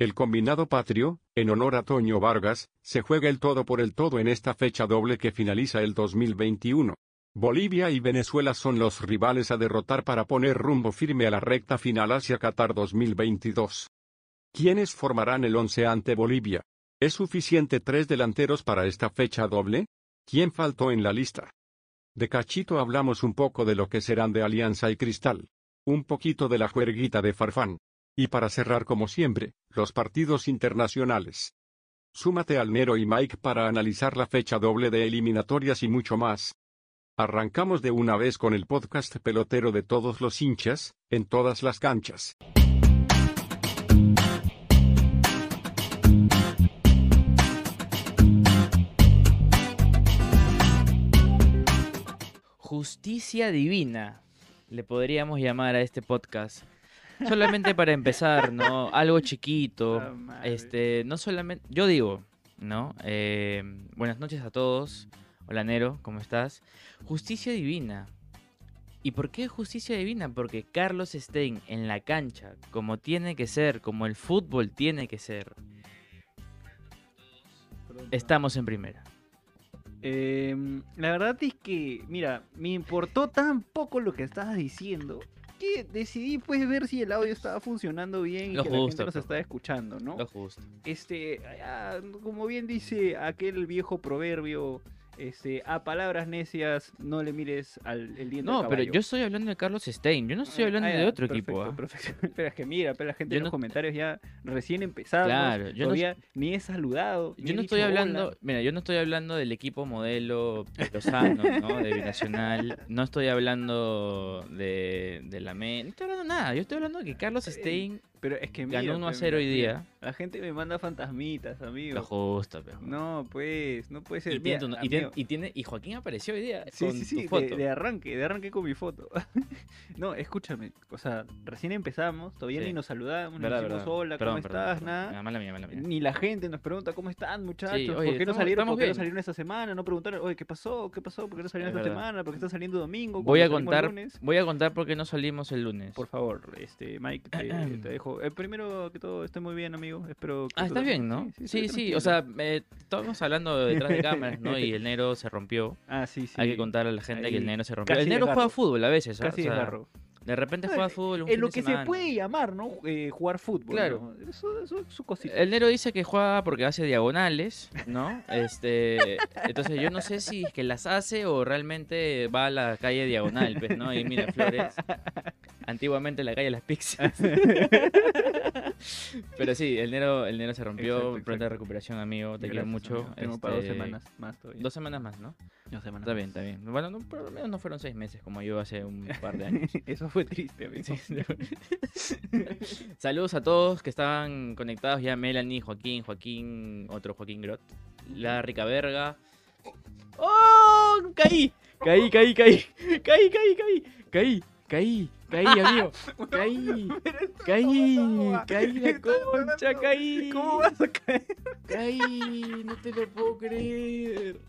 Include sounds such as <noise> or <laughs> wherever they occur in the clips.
El combinado patrio, en honor a Toño Vargas, se juega el todo por el todo en esta fecha doble que finaliza el 2021. Bolivia y Venezuela son los rivales a derrotar para poner rumbo firme a la recta final hacia Qatar 2022. ¿Quiénes formarán el once ante Bolivia? ¿Es suficiente tres delanteros para esta fecha doble? ¿Quién faltó en la lista? De cachito hablamos un poco de lo que serán de Alianza y Cristal. Un poquito de la juerguita de Farfán. Y para cerrar como siempre, los partidos internacionales. Súmate al Nero y Mike para analizar la fecha doble de eliminatorias y mucho más. Arrancamos de una vez con el podcast pelotero de todos los hinchas, en todas las canchas. Justicia divina, le podríamos llamar a este podcast. Solamente para empezar, ¿no? Algo chiquito. <laughs> Este, no solamente. Yo digo, ¿no? Eh, buenas noches a todos. Hola Nero, ¿cómo estás? Justicia divina. ¿Y por qué justicia divina? Porque Carlos Stein en la cancha, como tiene que ser, como el fútbol tiene que ser, estamos en primera. Em, la verdad es que, mira, me importó tan poco lo que estabas diciendo que decidí pues ver si el audio estaba funcionando bien y Lo que la gente nos estaba escuchando, ¿no? Lo justo. Este, ah, como bien dice aquel viejo proverbio, este, a palabras necias no le mires al el diente No, pero yo estoy hablando de Carlos Stein. Yo no estoy Ah, hablando ah, de otro perfecto, equipo. ¿ah? perfecto. <laughs> Pero es que mira, pero la gente en los no- comentarios ya recién empezamos. Claro, yo no- todavía ni he saludado. Yo no estoy hola. hablando, mira, yo no estoy hablando del equipo modelo Lozano, ¿no? De Binacional. No estoy hablando de, de la MEN. No estoy hablando de nada. Yo estoy hablando de que Carlos Eh, Stein Pero es que mira, ganó 1 a pues, 0 hoy día. La gente me manda fantasmitas, amigo. Lo justo, pero. No, pues, no puede ser. Y tiene, Mira, tu- y, tiene, y tiene- y Joaquín apareció hoy día Sí, con sí, tu sí, de, foto. de arranque, de arranque con mi foto. <laughs> no, escúchame, o sea, recién empezamos, todavía Sí. ni nos saludamos, ni Verdad, decimos hola, Perdón, ¿cómo perdón, estás? perdón. Nada. Mala mía, mala mía. Ni la gente nos pregunta cómo están, muchachos, oye, ¿por qué no salieron? ¿Por qué no salieron esta semana? No preguntaron, oye, ¿qué pasó? ¿Qué pasó? ¿Por qué no salieron Es esta verdad. semana? ¿Por qué está saliendo domingo? Voy a ¿Cuándo salimos el contar, voy a contar por qué no salimos el lunes. Por favor, este, Mike, te, <clears throat> te dejo. Eh, primero que todo, estoy muy bien, amigo. Espero que Ah, estás bien, ¿no? estoy Sí, sí, tranquilo. o sea, eh, estábamos hablando detrás de <laughs> cámaras, ¿no? Y el negro se rompió. Ah, sí, sí. Hay que contar a la gente que el Ahí negro se rompió. casi El negro juega fútbol a veces, ¿ah? Casi O sea. De repente juega fútbol un En fin lo que se puede llamar, ¿no? Eh, jugar fútbol. Claro. ¿no? Eso, eso es su cosita. El Nero dice que juega porque hace diagonales, ¿no? Este, entonces yo no sé si es que las hace o realmente va a la calle diagonal, pues, ¿no? Y mira Flores. Antiguamente la calle Las Pixias. <laughs> Pero sí, el Nero, el Nero se rompió. Exacto, Pronta exacto. recuperación, amigo. Te quiero mucho. amigo. Tengo para dos Este, semanas más todavía. Dos semanas más, ¿no? Dos semanas Está bien, está bien. Bueno, no, por lo menos no fueron seis meses como yo hace un par de años. <laughs> Eso fue triste, amigo. Sí. <laughs> Saludos a todos que estaban conectados ya, Melanie, Joaquín, Joaquín, otro Joaquín Grot, la rica verga. ¡Oh! Caí, caí, caí, caí, caí, caí, caí, caí, caí, caí, amigo, caí, caí, caí la concha, caí, ¿Cómo vas a caer? caí, no te lo puedo creer.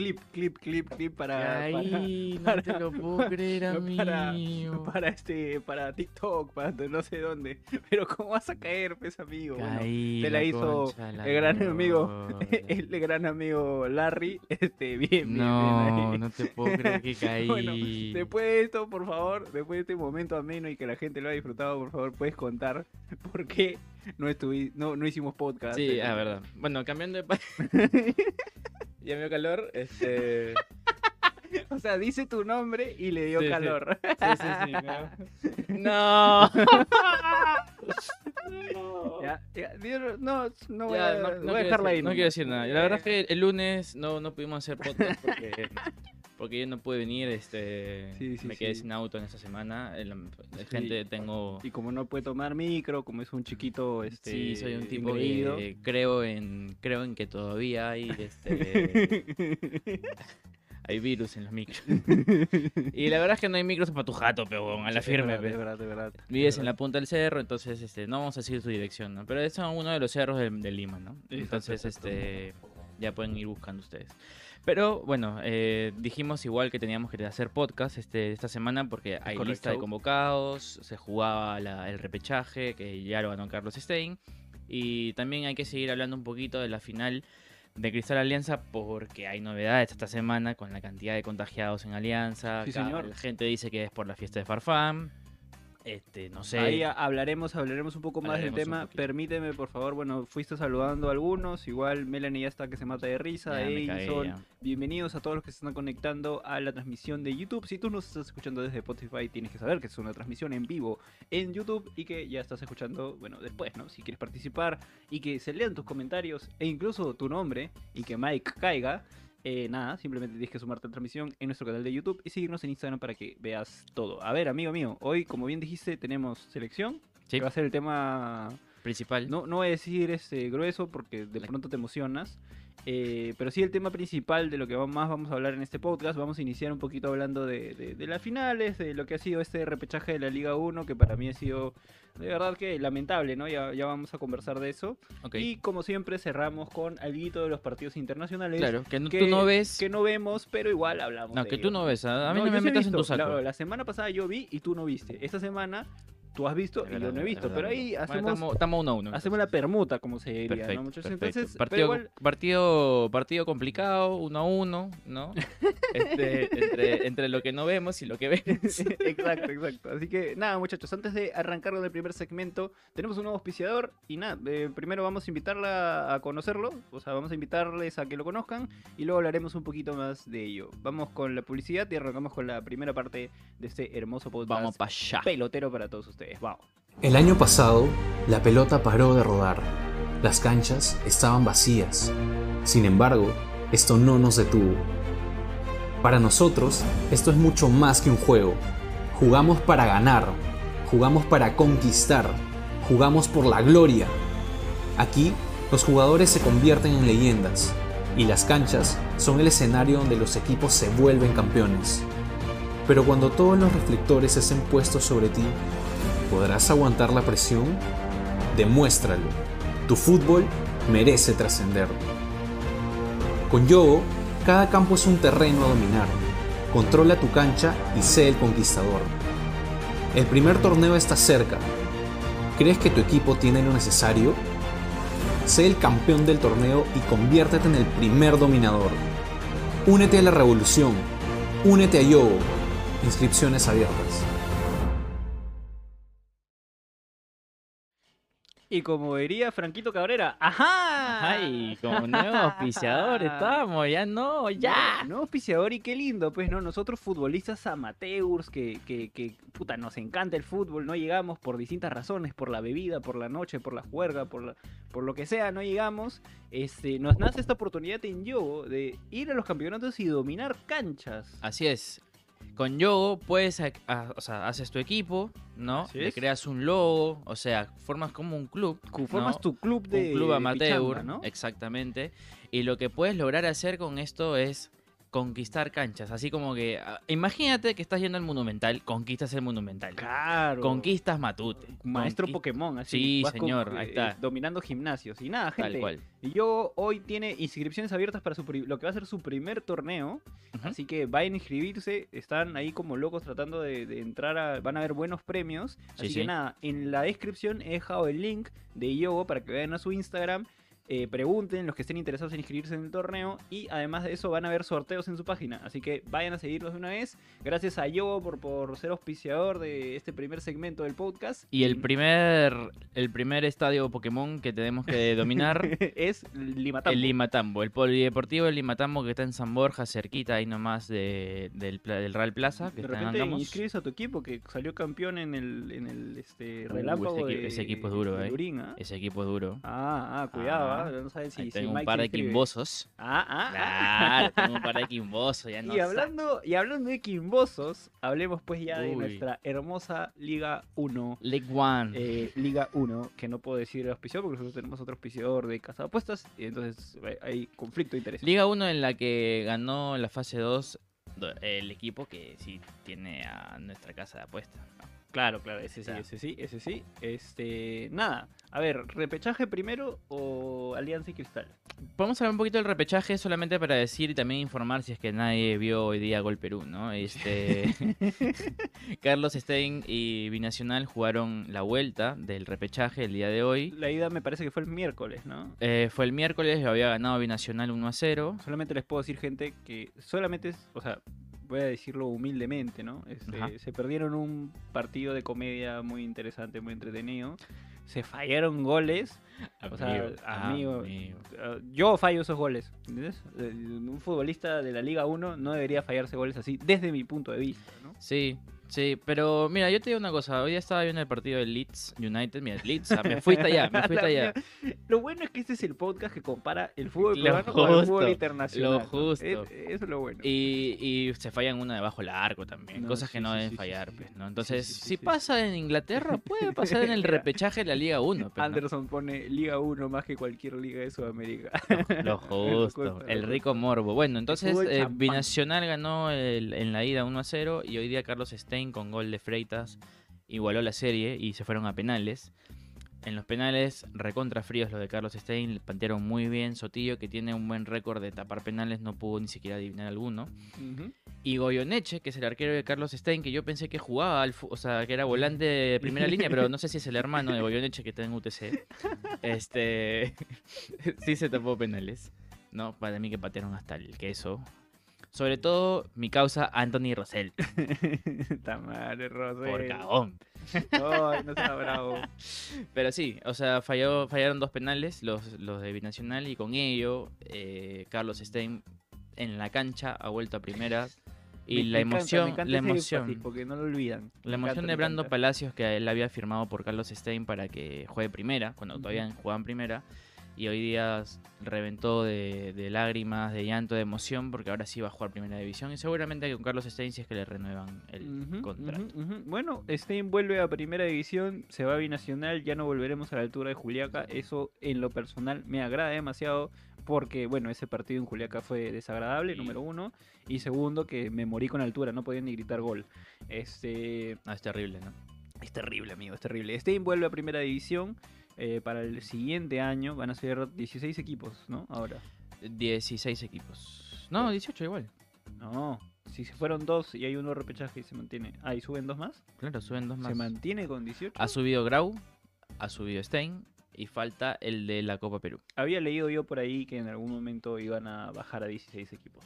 Clip, clip, clip, clip para. No para- te lo puedo <laughs> creer, amigo. Para, para este, para TikTok, para no sé dónde. <laughs> Pero ¿cómo vas a caer, pues, amigo? Bueno, Caí, te la hizo concha, la el gran amigo, <laughs> el gran amigo Larry, este, bien, bien, bien No, ahí. no te puedo creer que caí. Bueno, después de esto, por favor, después de este momento ameno y que la gente lo ha disfrutado, por favor, puedes contar por qué no, estuvi no, no hicimos podcast. Sí, Eh, ah, verdad. Bueno, cambiando de país. <laughs> ya me dio calor, este. <laughs> O sea, dice tu nombre y le dio Sí, sí. calor. Sí, sí, sí. No. no. <laughs> Ya, ya, di- no, no voy Ya, a, no- no voy a dejarla decir- ahí. No quiero decir nada. La verdad es que el lunes no, no pudimos hacer podcast porque, porque yo no pude venir. Este, Sí, sí, me quedé sí. sin auto en esta semana. Gente tengo. Y como no puede tomar micro, como es un chiquito, este, Sí, soy un tipo que creo en creo en que todavía hay este <laughs> hay virus en los micros. Y la verdad es que no hay micros para tu jato, pero a la firme. De pe. verdad, de verdad. de Vives en la punta del cerro, entonces este no vamos a decir su dirección, ¿no? Pero es uno de los cerros de, de Lima, ¿no? Entonces exacto. este ya pueden ir buscando ustedes. Pero bueno, eh, dijimos igual que teníamos que hacer podcast este, esta semana porque hay correcto. lista de convocados, se jugaba la- el repechaje, que ya lo ganó Carlos Stein. Y también hay que seguir hablando un poquito de la final de Cristal Alianza porque hay novedades esta semana con la cantidad de contagiados en Alianza. Sí, Acá señor. La gente dice que es por la fiesta de Farfán. Este, no sé. Ahí hablaremos, hablaremos un poco más del Hablaremos tema. Permíteme, por favor, bueno, fuiste saludando a algunos, igual Melanie ya está que se mata de risa, Edison, bienvenidos a todos los que se están conectando a la transmisión de YouTube. Si tú nos estás escuchando desde Spotify, tienes que saber que es una transmisión en vivo en YouTube y que ya estás escuchando, bueno, después, ¿no? Si quieres participar y que se lean tus comentarios e incluso tu nombre y que Mike caiga. Eh, nada, simplemente tienes que sumarte a la transmisión en nuestro canal de YouTube y seguirnos en Instagram para que veas todo. A ver, amigo mío, hoy, como bien dijiste, tenemos selección, Sí, que va a ser el tema principal. no, no voy a decir este grueso porque de La- pronto te emocionas. Eh, pero sí el tema principal de lo que más vamos a hablar en este podcast. Vamos a iniciar un poquito hablando de, de- de las finales, de lo que ha sido este repechaje de la Liga 1, que para mí ha sido de verdad que lamentable, ¿no? Ya, ya vamos a conversar de eso. Y como siempre cerramos con algo de los partidos internacionales. Claro, que, no- que- tú no ves. Que no vemos, pero igual hablamos. no, de que tú no ves. A, mí no, me metas en tu saco. La, la semana pasada yo vi y tú no viste. Esta semana tú has visto y yo no he visto. verdad, Pero ahí hacemos... estamos- estamos uno a uno. Hacemos la permuta, como se diría, Perfecto, ¿no, perfecto. Entonces, partido, igual, partido, partido complicado, uno a uno, ¿no? <laughs> Este, entre, entre lo que no vemos y lo que vemos. <laughs> exacto, exacto. Así que nada, muchachos, antes de arrancar con el primer segmento, tenemos un nuevo auspiciador y nada, eh, primero vamos a invitarla a conocerlo, o sea, vamos a invitarles a que lo conozcan y luego hablaremos un poquito más de ello. Vamos con la publicidad y arrancamos con la primera parte de este hermoso podcast Vamos para allá. pelotero para todos ustedes. El año pasado, la pelota paró de rodar. Las canchas estaban vacías. Sin embargo, esto no nos detuvo. Para nosotros, esto es mucho más que un juego. Jugamos para ganar. Jugamos para conquistar. Jugamos por la gloria. Aquí, los jugadores se convierten en leyendas. Y las canchas son el escenario donde los equipos se vuelven campeones. Pero cuando todos los reflectores estén puestos sobre ti, ¿Podrás aguantar la presión? Demuéstralo. Tu fútbol merece trascender. Con Yogo, cada campo es un terreno a dominar. Controla tu cancha y sé el conquistador. El primer torneo está cerca. ¿Crees que tu equipo tiene lo necesario? Sé el campeón del torneo y conviértete en el primer dominador. Únete a la revolución. Únete a Yogo. Inscripciones abiertas. Y como diría Franquito Cabrera, ¡ajá! Ay, como nuevo auspiciador estamos, ya no, ya. Nuevo auspiciador y qué lindo, pues, ¿no? Nosotros futbolistas amateurs que, que, que, puta, nos encanta el fútbol, no llegamos por distintas razones, por la bebida, por la noche, por la juerga, por, la- por lo que sea, no llegamos. Este, nos nace esta oportunidad en Yogo de ir a los campeonatos y dominar canchas. Así es. Con Yogo puedes, a- a- o sea, haces tu equipo, ¿no? Así Le es. creas un logo, o sea, formas como un club. Formas ¿no? tu club de un club amateur, pichanga, ¿no? exactamente. Y lo que puedes lograr hacer con esto es conquistar canchas. Así como que, ah, imagínate que estás yendo al Monumental, conquistas el Monumental. Claro. Conquistas Matute. Maestro conquist- Pokémon, así. Sí, con- señor, ahí eh, está. Dominando gimnasios. Y nada, gente. Tal cual. Y yo hoy tiene inscripciones abiertas para su lo que va a ser su primer torneo. Así que vayan a inscribirse. Están ahí como locos tratando de, de entrar a. Van a haber buenos premios. Sí, Así sí. que nada, en la descripción he dejado el link de Yogo para que vayan a su Instagram. Eh, pregunten los que estén interesados en inscribirse en el torneo. Y además de eso, van a haber sorteos en su página. Así que vayan a seguirlos de una vez. Gracias a Yogo por, por ser auspiciador de este primer segmento del podcast. Y el primer, el primer estadio Pokémon que tenemos que dominar <laughs> es Limatambo. El Limatambo, el polideportivo del Limatambo que está en San Borja, cerquita ahí nomás de- del, Real Plaza, que de repente inscribes a tu equipo que salió campeón en el, en el este, Uh, relámpago ese equi- de, ese equipo es duro, de eh. ¿ah? Ese equipo es duro. Ah, ah, cuidado, Ah. No saben si, Ahí si tengo un Mike par de quimbosos. Ah, ah, ah. Claro, tengo un par de <laughs> quimbosos, ya no y hablando, y hablando de quimbosos, hablemos pues ya de nuestra hermosa Liga 1. League One. eh, Liga 1, que no puedo decir el auspiciador porque nosotros tenemos otro auspiciador de casa de apuestas y entonces eh, hay conflicto de intereses. Liga 1 en la que ganó la fase 2 do- el equipo que sí tiene a nuestra casa de apuestas. ¿no? Claro, claro, ese sí, ese sí, ese sí. Este, nada. A ver, ¿repechaje primero o Alianza y Cristal? Podemos hablar un poquito del repechaje solamente para decir y también informar si es que nadie vio hoy día Gol Perú, ¿no? Este <laughs> <laughs> Carlos Stein y Binacional jugaron la vuelta del repechaje el día de hoy. La ida me parece que fue el miércoles, ¿no? Eh, fue el miércoles, lo había ganado Binacional 1 a 0. Solamente les puedo decir, gente, que solamente es, o sea, voy a decirlo humildemente, ¿no? Este, se perdieron un partido de comedia muy interesante, muy entretenido. Se fallaron goles. O sea, amigo, Eh, Yo fallo esos goles, ¿entiendes? Un futbolista de la Liga 1 no debería fallarse goles así, desde mi punto de vista, ¿no? Sí, sí, pero mira, yo te digo una cosa, hoy estaba viendo el partido del Leeds United, mira, Leeds, ah, me fuiste allá, me fuiste allá. <laughs> Lo bueno es que este es el podcast que compara el fútbol Lo peruano con el justo, fútbol internacional. lo ¿no? justo. Es- eso es lo bueno. Y, y se fallan una debajo del arco también, No, cosas que sí, no sí, deben sí, fallar, pues, ¿no? Entonces, si pasa en Inglaterra, puede <laughs> pasar en el repechaje de la Liga 1, pues, ¿no? Anderson pone Liga 1 más que cualquier liga de Sudamérica. <laughs> Lo justo, justo, el rico morbo. Bueno, entonces eh. Binacional ganó el- en la ida 1 a 0 y hoy día Carlos Stein con gol de Freitas igualó la serie y se fueron a penales. En los penales, recontra fríos lo de Carlos Stein, le plantearon muy bien. Sotillo, que tiene un buen récord de tapar penales, no pudo ni siquiera adivinar alguno. Y Goyoneche, que es el arquero de Carlos Stein, que yo pensé que jugaba, al o sea, que era volante de <laughs> primera línea, pero no sé si es el hermano de Goyoneche que está en UTC. Este. <laughs> sí se tapó penales. No, para mí que patearon hasta el queso. Sobre todo, mi causa, Anthony Rosell. <laughs> Tamare, Rosel. Por cagón. Ay, no sea bravo. <laughs> Pero sí, o sea, falló, fallaron dos penales, los, los de Binacional, y con ello, eh, Carlos Stein en la cancha ha vuelto a primera. Y Me- la encanta, emoción, me encanta la emoción. énfasis, porque no lo olvidan. La Me emoción encanta, de Brando. Palacios que él había firmado por Carlos Stein para que juegue primera, cuando Ujú. todavía jugaban primera, y hoy día reventó de, de lágrimas, de llanto, de emoción, porque ahora sí va a jugar primera división, y seguramente con Carlos Stein si es que le renuevan el contrato. Bueno, Stein vuelve a primera división, se va a binacional, ya no volveremos a la altura de Juliaca. Eso en lo personal me agrada demasiado porque, bueno, ese partido en Juliaca fue desagradable, número uno. Y segundo, que me morí con altura, no podía ni gritar gol. Este, Ah, es terrible, ¿no? es terrible, amigo, es terrible. Stein vuelve a primera división. Eh, para el siguiente año van a ser 16 equipos, ¿no? Ahora. 16 equipos. No, 18 igual. No, si se fueron dos y hay uno repechaje y se mantiene. Ah, ¿y suben dos más? Claro, suben dos más. ¿Se mantiene con 18? Ha subido Grau, ha subido Stein, y falta el de la Copa Perú. Había leído yo por ahí que en algún momento iban a bajar a 16 equipos.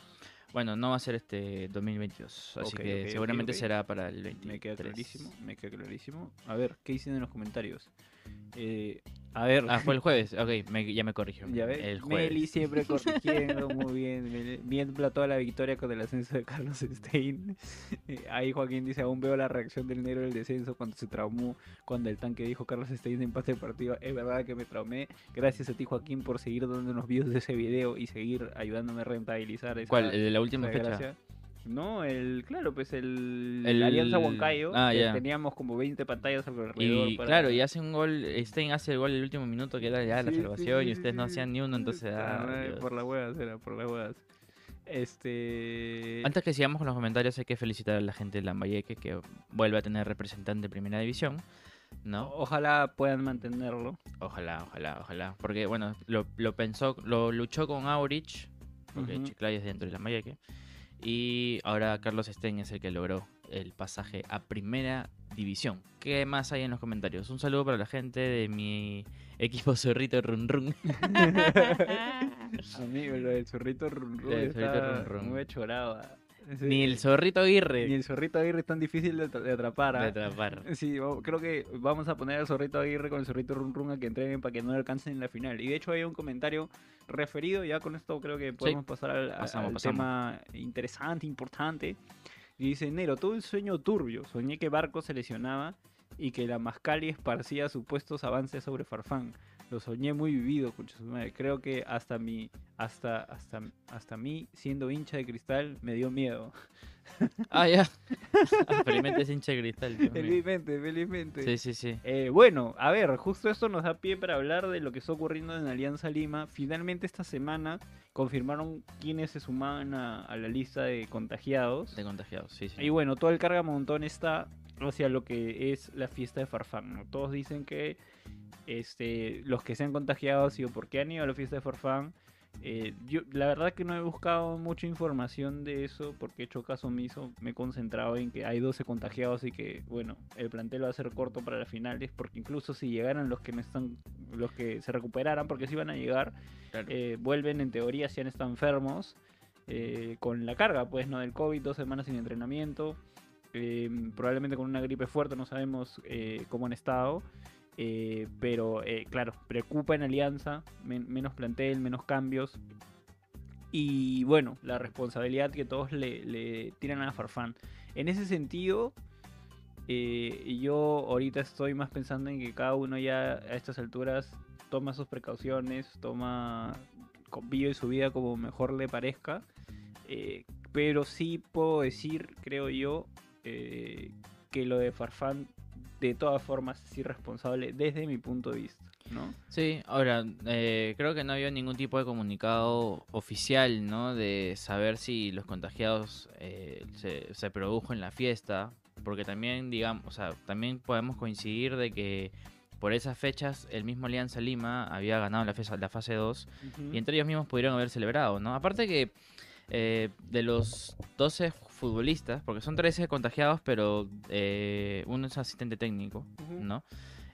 Bueno, no va a ser este 2022, así que seguramente será para el 23. Me queda clarísimo, me queda clarísimo. A ver, ¿qué dicen en los comentarios? Eh, a ver, Ah, fue el jueves. Ok, me- ya me corrigió. ya ves, El jueves. Meli siempre <laughs> corrigiendo muy bien, viendo toda la victoria con el ascenso de Carlos Stein. Eh, Ahí Joaquín dice, aún veo la reacción del negro del descenso cuando se traumó, cuando el tanque dijo Carlos Stein empate de partido. Es verdad que me traumé. Gracias a ti Joaquín por seguir dándonos views de ese video y seguir ayudándome a rentabilizar esa, ¿Cuál? ¿El de la última fecha? gracia. No, el, claro, pues el, El- Alianza Huancayo, Ah, que ya. teníamos como 20 pantallas alrededor. Y para- claro, y hace un gol, Stein hace el gol el último minuto que era ya la Sí, sí, salvación sí, y ustedes no hacían ni uno, entonces... Ah, por las huevas era, por las huevas. Este... Antes que sigamos con los comentarios hay que felicitar a la gente de Lambayeque que vuelve a tener representante de primera división, ¿no? Ojalá puedan mantenerlo. Ojalá, ojalá, ojalá. Porque, bueno, lo, lo pensó, lo luchó con Aurich, porque Ujú. Chiclayo es dentro de la Mayaque. Y ahora Carlos Stein es el que logró el pasaje a primera división. ¿Qué más hay en los comentarios? Un saludo para la gente de mi equipo Zorrito Run Run. <laughs> Amigo, lo del zorrito run run está run run. muy chorado. ah. Sí. Ni el Zorrito Aguirre. Ni el zorrito Aguirre es tan difícil de, de atrapar. de ah. atrapar. Sí, creo que vamos a poner al zorrito Aguirre con el zorrito Run Run a que entreguen para que no le alcancen en la final. Y de hecho hay un comentario referido, ya con esto creo que podemos pasar al, a- Pasamos, al pasamos. tema interesante, importante. Y dice, Nero, todo el sueño turbio. Soñé que Barco se lesionaba y que la Mascali esparcía supuestos avances sobre Farfán. Lo soñé muy vivido, madre. Creo que hasta mi, hasta, hasta, hasta mí, siendo hincha de cristal, me dio miedo. Ah, ya. <laughs> Felizmente es hincha de cristal. Felizmente, felizmente. Sí, sí, sí. Eh, bueno, a ver, justo esto nos da pie para hablar de lo que está ocurriendo en Alianza Lima. Finalmente esta semana confirmaron quiénes se sumaban a, a la lista de contagiados. De contagiados, sí, sí. Y bueno, todo el carga montón está hacia lo que es la fiesta de Farfán. ¿no? Todos dicen que este, los que se han contagiado han sido porque han ido a la fiesta de Farfán. Eh, yo, la verdad que no he buscado mucha información de eso porque he hecho caso omiso. Me he concentrado en que hay 12 contagiados y que, bueno, el plantel va a ser corto para las finales. Porque incluso si llegaran los que no están, los que se recuperaran, porque si van a llegar, Claro. eh, vuelven en teoría si han estado enfermos eh, con la carga pues no del COVID dos semanas sin entrenamiento probablemente con una gripe fuerte no sabemos cómo han estado eh, pero eh, claro preocupa en Alianza men- menos plantel menos cambios y bueno la responsabilidad que todos le, le tiran a Farfán en ese sentido eh, yo ahorita estoy más pensando en que cada uno ya a estas alturas toma sus precauciones, toma, co- vive su vida como mejor le parezca. eh, pero sí puedo decir, creo yo, eh, que lo de Farfán de todas formas es irresponsable desde mi punto de vista, ¿no? Sí, ahora, eh, creo que no había ningún tipo de comunicado oficial, ¿no? De saber si los contagiados eh, se, se produjo en la fiesta, porque también, digamos, o sea, también podemos coincidir de que por esas fechas el mismo Alianza Lima había ganado la, fase- la fase 2 y entre ellos mismos pudieron haber celebrado, ¿no? Aparte que eh, de los 12 futbolistas, porque son 13 contagiados, pero eh, uno es asistente técnico. ¿no?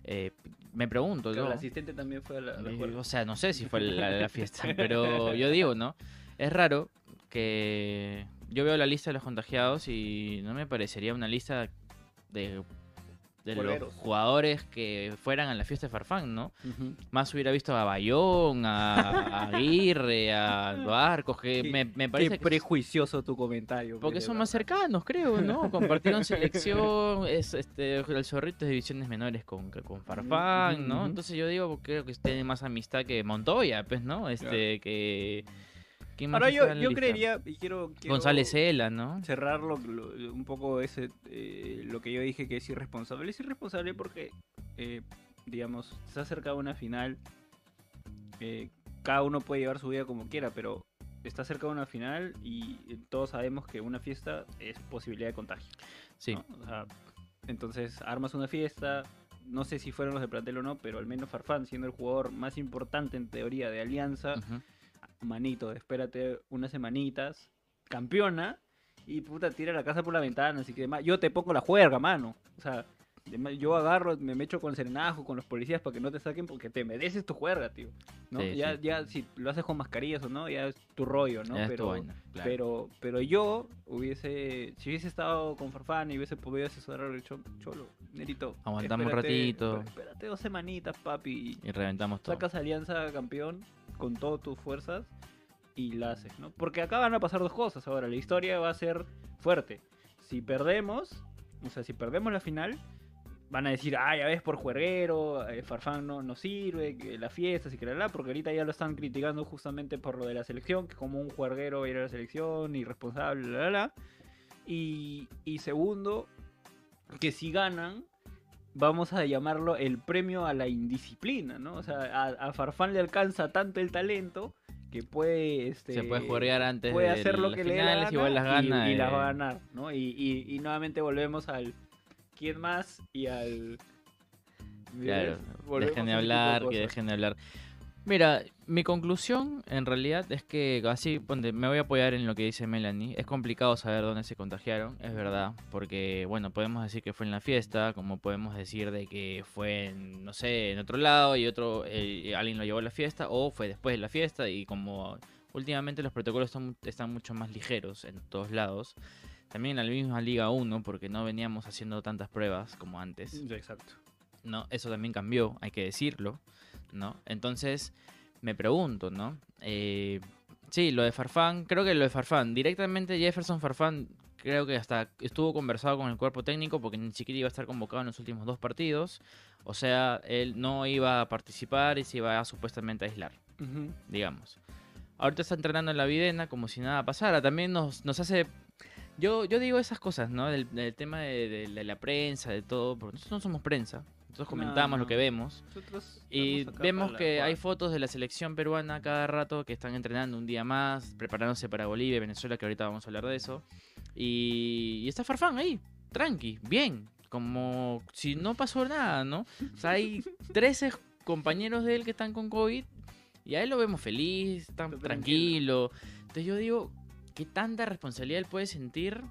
Eh, me pregunto, Claro, el asistente también fue a la, a la eh, o sea, no sé si fue la, la <laughs> fiesta, pero yo digo, ¿no? Es raro que yo veo la lista de los contagiados y no me parecería una lista de, de los jugadores que fueran a la fiesta de Farfán, ¿no? Ujú. Más hubiera visto a Bayón, a, a Aguirre, a Barcos, que Qué- me, me Qué parece que prejuicioso tu comentario. porque son más cercanos, creo, ¿no? <laughs> Compartieron selección, es este el zorrito de divisiones menores con, con Farfán, ¿no? Entonces yo digo, creo que tiene más amistad que Montoya, pues, ¿no? Este, que... ¿quién más Ahora yo, creería, y quiero, quiero González Cela, ¿no? cerrar lo- lo- un poco ese eh, lo que yo dije que es irresponsable. Es irresponsable porque, eh, digamos, se ha acercado una final. eh, cada uno puede llevar su vida como quiera, pero está cerca de una final y todos sabemos que una fiesta es posibilidad de contagio. Sí. ¿no? O sea, entonces armas una fiesta, no sé si fueron los de plantel o no, pero al menos Farfán, siendo el jugador más importante en teoría de Alianza. Manito, espérate unas semanitas, campeona, y puta, tira la casa por la ventana, así que yo te pongo la juerga, mano. O sea, yo agarro, me mecho con el serenajo, con los policías para que no te saquen porque te mereces tu juerga, tío. ¿no? Sí, ya, sí. ya, si lo haces con mascarillas o no, ya es tu rollo, ¿no? Ya pero, vaina, claro. pero, pero yo hubiese, si hubiese estado con Farfán y hubiese podido asesorar el cho- cholo, Nerito. Aguantamos un ratito. Espérate dos semanitas, papi. Y reventamos todo. Sacas Alianza campeón con todas tus fuerzas y la haces, ¿no? Porque acá van a pasar dos cosas ahora. La historia va a ser fuerte. Si perdemos, o sea, si perdemos la final, van a decir, ah, ya ves, por juerguero, eh, Farfán no, no sirve, que la fiesta, así que la, la, porque ahorita ya lo están criticando justamente por lo de la selección, que como un juerguero ir a la selección, irresponsable, la, la, la. Y, y segundo, que si ganan, vamos a llamarlo el premio a la indisciplina, ¿no? O sea, a, a Farfán le alcanza tanto el talento que puede... Este, Se puede jugar antes puede de hacer lo que le la finales, gana igual las y- gana. y, las eh, va a ganar, ¿no? Y, y- y nuevamente volvemos al quién más y al... Claro, dejen de hablar, que dejen de hablar. Mira, mi conclusión en realidad es que así, me voy a apoyar en lo que dice Melanie. Es complicado saber dónde se contagiaron, es verdad, porque bueno, podemos decir que fue en la fiesta, como podemos decir de que fue en, no sé, en otro lado y otro, eh, alguien lo llevó a la fiesta, o fue después de la fiesta y como últimamente los protocolos están, están mucho más ligeros en todos lados. También en la misma Liga 1, porque no veníamos haciendo tantas pruebas como antes. Exacto. ¿no? Eso también cambió, hay que decirlo, ¿no? Entonces, me pregunto, ¿no? Eh, sí, lo de Farfán, creo que lo de Farfán, directamente Jefferson Farfán, creo que hasta estuvo conversado con el cuerpo técnico porque ni siquiera iba a estar convocado en los últimos dos partidos, o sea, él no iba a participar y se iba a supuestamente a aislar, digamos. Ahorita está entrenando en la Videna como si nada pasara, también nos, nos hace... Yo, yo digo esas cosas, ¿no? Del, del tema de, de- de la prensa, de todo, porque nosotros no somos prensa, nosotros No, comentamos lo que vemos. Y vemos que hay fotos de la selección peruana cada rato que están entrenando un día más, preparándose para Bolivia Venezuela, que ahorita vamos a hablar de eso. Y, y está Farfán ahí, tranqui, bien. como si no pasó nada, ¿no? O sea, hay <laughs> 13 compañeros de él que están con COVID y a él lo vemos feliz, tan tranquilo. Entonces yo digo, ¿qué tanta responsabilidad él puede sentir?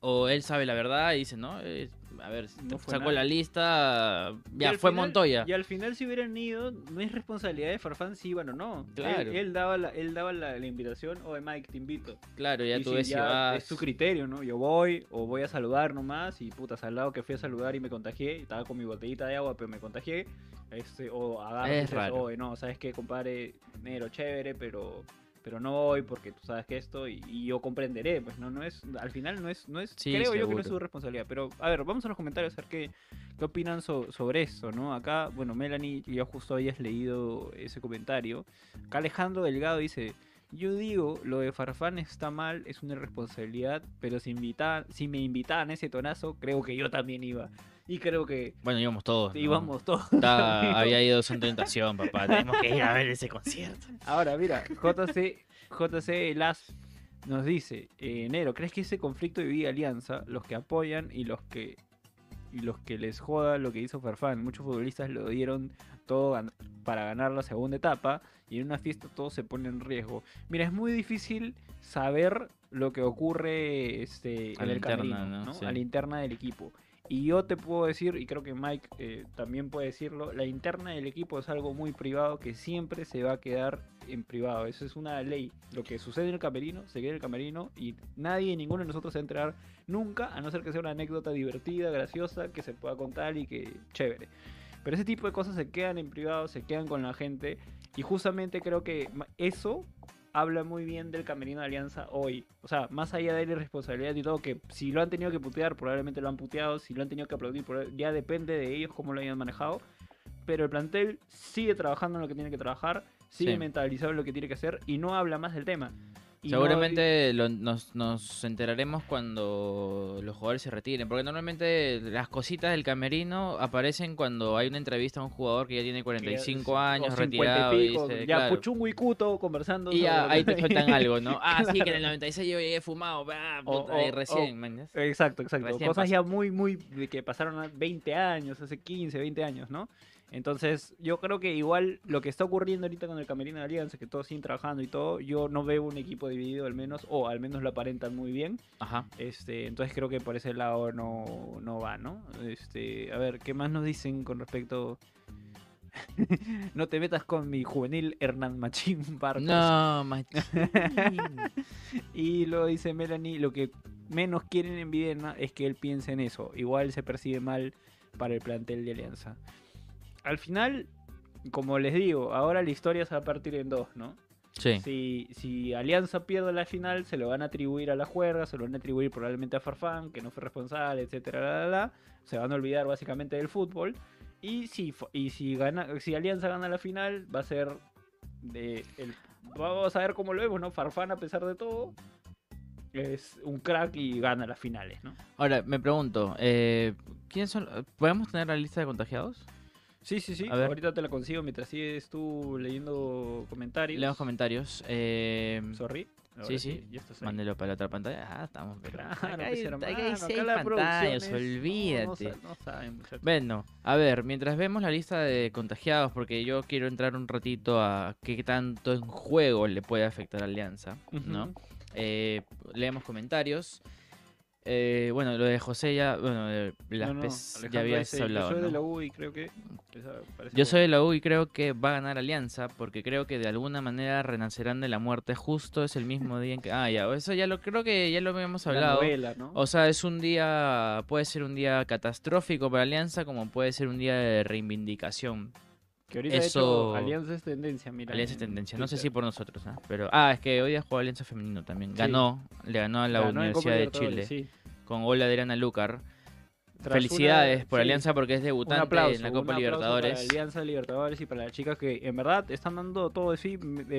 O él sabe la verdad y dice, no, Eh, a ver, No fue sacó nada. la lista, ya fue final- Montoya. Y al final si hubieran ido, no es responsabilidad de Farfán si iban o no. Claro. Él, él daba, la, él daba la, la invitación, o Mike, te invito. Claro, ya Y tú si ves si ya vas. Es tu criterio, ¿no? Yo voy o voy a saludar nomás y putas al lado que fui a saludar y me contagié, estaba con mi botellita de agua pero me contagié, este, o agarras y Es. "Oye, no, sabes que compadre, negro chévere, pero pero no voy porque tú sabes que esto y, y yo comprenderé, pues no no es al final no es no es Sí, creo yo que no es su responsabilidad, pero a ver, vamos a los comentarios a ver qué qué opinan so- sobre esto, ¿no? Acá, bueno, Melanie, ya justo habías leído ese comentario. Acá Alejandro Delgado dice, yo digo, lo de Farfán está mal, es una irresponsabilidad, pero si, invita, si me invitaban a ese tonazo, creo que yo también iba. Y creo que Bueno, íbamos todos. ¿no? íbamos todos. <laughs> Está- <laughs> había ido Son Tentación, papá. Tenemos que ir a ver ese concierto. Ahora, mira, JC, JC Las nos dice, eh, Nero, ¿crees que ese conflicto divide alianza? Los que apoyan y los que y los que les joda lo que hizo Farfán. Muchos futbolistas lo dieron todo para ganar la segunda etapa y en una fiesta todo se pone en riesgo. Mira, es muy difícil saber lo que ocurre este, A en la el interna, camerino, ¿no? ¿no? Sí. a la interna del equipo. Y yo te puedo decir, y creo que Mike eh, también puede decirlo, la interna del equipo es algo muy privado que siempre se va a quedar en privado. Eso es una ley. Lo que sucede en el camerino, se queda en el camerino y nadie, ninguno de nosotros se va a enterar nunca, a no ser que sea una anécdota divertida, graciosa, que se pueda contar y que chévere. Pero ese tipo de cosas se quedan en privado, se quedan con la gente. Y justamente creo que eso habla muy bien del camerino de Alianza hoy. O sea, más allá de la irresponsabilidad y todo, que si lo han tenido que putear, probablemente lo han puteado. Si lo han tenido que aplaudir, ya depende de ellos cómo lo hayan manejado. Pero el plantel sigue trabajando en lo que tiene que trabajar, sigue Sí. mentalizado en lo que tiene que hacer y no habla más del tema. Y no Seguramente lo- nos, nos enteraremos cuando los jugadores se retiren, porque normalmente las cositas del camerino aparecen cuando hay una entrevista a un jugador que ya tiene 45 o años, 50 y retirado, y pico, dice, ya claro. Puchungo y Cuto conversando. Y ya, ahí te sueltan algo, ¿no? <laughs> Ah, sí, que en el 96 yo llegué fumado, ah, <laughs> O- puta, ahí o- recién. Exacto, exacto. Recién Cosas pasó. ya muy, muy de que pasaron a 20 años, hace 15, 20 años, ¿no? Entonces, yo creo que igual lo que está ocurriendo ahorita con el Camerino de Alianza, que todos siguen trabajando y todo, yo no veo un equipo dividido al menos, o al menos lo aparentan muy bien. Ajá. Este, entonces creo que por ese lado no, no va, ¿no? Este, a ver, ¿qué más nos dicen con respecto? <laughs> no te metas con mi juvenil Hernán Machín <laughs> Barcos. No, machín. <laughs> Y lo dice Melanie, lo que menos quieren en Videna es que él piense en eso. Igual se percibe mal para el plantel de Alianza. Al final, como les digo, ahora la historia se va a partir en dos, ¿no? Sí. Si, si Alianza pierde la final, se lo van a atribuir a la juerga, se lo van a atribuir probablemente a Farfán, que no fue responsable, etcétera, la, la, la. Se van a olvidar básicamente del fútbol. Y si, y si, gana, si Alianza gana la final, va a ser de el, vamos a ver cómo lo vemos, ¿no? Farfán, a pesar de todo, es un crack y gana las finales, ¿no? Ahora, me pregunto, eh, ¿quiénes son? ¿Podemos tener la lista de contagiados? Sí, sí, sí. A ver. Ahorita te la consigo mientras sigues tú leyendo comentarios. Leemos comentarios. Eh, Sorry. Ahora Sí, sí. Ahí. Mándelo para la otra pantalla. Ah, estamos. pero- Claro, acá pues, hay, hermano, acá hay seis pantallas, es- no, no olvídate. sa- no saben, muchachos. Bueno, a ver, mientras vemos la lista de contagiados, porque yo quiero entrar un ratito a qué tanto en juego le puede afectar a Alianza, ¿no? Ujú. Eh, leemos comentarios. Eh, bueno, lo de José ya, bueno, de las No, no, ya dice, hablado. Yo soy de ¿no? la U y creo que. Yo soy de la U y creo que va a ganar Alianza porque creo que de alguna manera renacerán de la muerte. Justo es el mismo día en que. Ah, ya, eso ya lo creo que ya lo habíamos La hablado. O sea, es un día. Puede ser un día catastrófico para Alianza como puede ser un día de reivindicación. que ahorita eso- de hecho, Alianza es tendencia, mira. Alianza es en tendencia. No sé si por nosotros, ¿ah? Pero. Ah, es que hoy día jugó Alianza Femenino también. Sí. Ganó. Le ganó a la Ganó Universidad de Chile. sí. Con gol de Adriana Lucar. Tras Felicidades una- por sí, Alianza porque es debutante aplauso, en la Copa Libertadores. Para Alianza Libertadores y para las chicas que en verdad están dando todo de sí.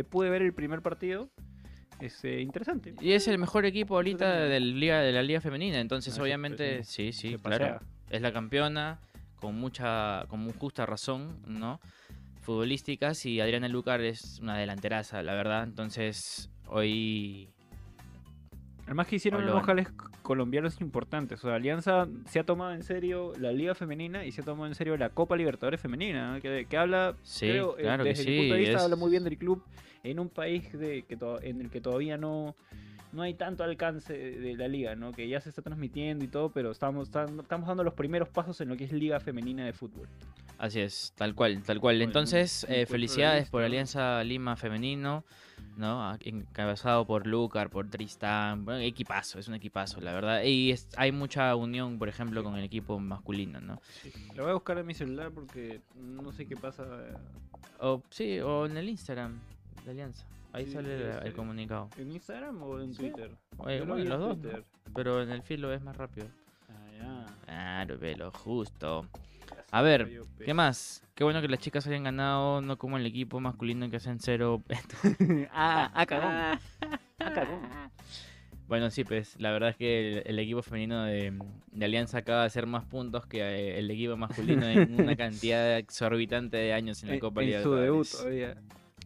Pude ver el primer partido. Es eh, interesante. Y es el mejor equipo ahorita del liga, de la Liga Femenina. Entonces, Ah, sí, obviamente, sí, sí, Se claro. Es la campeona con mucha, con justa razón, ¿no? Futbolísticas y Adriana Lucar es una delanteraza, la verdad. Entonces, hoy Además que hicieron O lo unos van- jales colombianos importantes. O sea, Alianza se ha tomado en serio la Liga Femenina y se ha tomado en serio la Copa Libertadores Femenina, ¿no? que, que habla, Sí, creo, eh, claro que desde mi punto de vista, es- habla muy bien del club en un país de, que to- en el que todavía no, no hay tanto alcance de, la liga, ¿no? que ya se está transmitiendo y todo, pero estamos, tam- estamos dando los primeros pasos en lo que es Liga Femenina de Fútbol. Así es, tal cual, tal cual. Entonces, eh, felicidades por. Alianza Lima Femenino, ¿no? Encabezado por Lucar, por Tristán. Bueno, equipazo, es un equipazo, la verdad. Y es- hay mucha unión, por ejemplo, con el equipo masculino, ¿no? Lo voy a buscar en mi celular porque no sé qué pasa. O, sí, o en el Instagram de Alianza. Ahí Sí, sale el, comunicado. ¿En Instagram o en Sí. Twitter? Oye, lo vi en los dos. Pero en el feed lo ves más rápido. Ah, ya. Claro, velo, justo. A ver, pe. ¿Qué más? Qué bueno que las chicas hayan ganado, no como el equipo masculino que hacen cero. <laughs> ah, ah, cagón. Ah, cagón. Bueno, sí, pues la verdad es que el, el equipo femenino de, de Alianza acaba de hacer más puntos que el equipo masculino en <laughs> una cantidad exorbitante de años en la En, Copa en su debut todavía.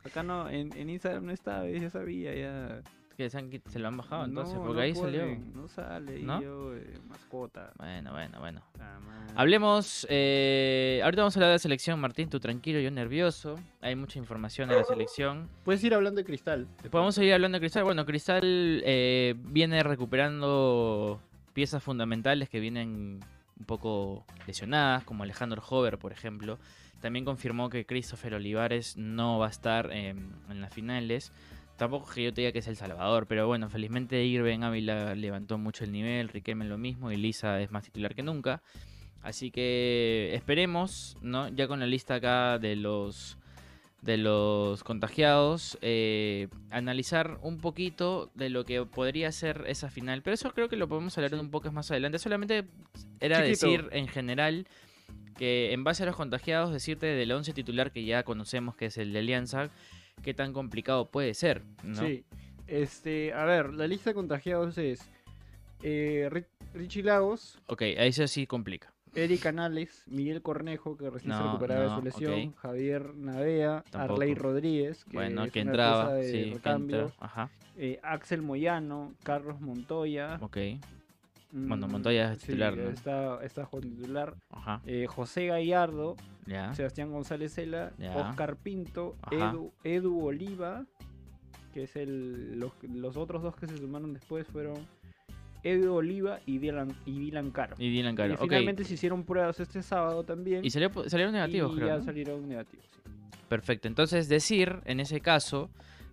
Acá no, en, en Instagram no estaba, ya sabía, ya. Que se, han quit- se lo han bajado entonces, no, porque no ahí salió. No sale, y ¿No? yo, eh, mascota. Bueno, bueno, bueno. Ah. Hablemos, eh, ahorita vamos a hablar de la selección, Martín, tú tranquilo, yo nervioso. Hay mucha información de la selección. Puedes ir hablando de cristal. A seguir hablando de Cristal. Bueno, Cristal eh, viene recuperando piezas fundamentales que vienen un poco lesionadas, como Alejandro Hover, por ejemplo. También confirmó que Christopher Olivares no va a estar eh, en las finales. Tampoco que yo te diga que es El Salvador, pero bueno, felizmente Irben Ávila levantó mucho el nivel, Riquelme lo mismo y Lisa es más titular que nunca. Así que esperemos, ¿no? Ya con la lista acá de los de los contagiados, eh, analizar un poquito de lo que podría ser esa final. Pero eso creo que lo podemos hablar un poco más adelante. Solamente era Chiquito. decir en general que en base a los contagiados, decirte del 11 titular que ya conocemos que es el de Alianza, qué tan complicado puede ser, ¿no? Sí. Este, a ver, la lista de contagiados es eh, Ri- Richie Lagos, Ok, ahí eso sí complica. Eric Canales, Miguel Cornejo, que recién se No, recuperaba de su lesión. Javier Navea, Tampoco. Arley Rodríguez, que bueno, es que una entraba, de sí, que recambio. Ajá, eh, Axel Moyano, Carlos Montoya. ok, Bueno, mm, Montoya es sí, titular, ¿no? Está, está jugando titular. ajá, eh, José Gallardo. Sebastián González Cela. Oscar Pinto. Edu, Edu Oliva, que es el. Los, los otros dos que se sumaron después fueron Edu Oliva y Dylan, y Dylan Caro. Y Dylan Caro, Y ok. finalmente se hicieron pruebas este sábado también. Y salió, salieron negativos, y creo. ya ¿no? salieron negativos. sí. Perfecto. Entonces, decir en ese caso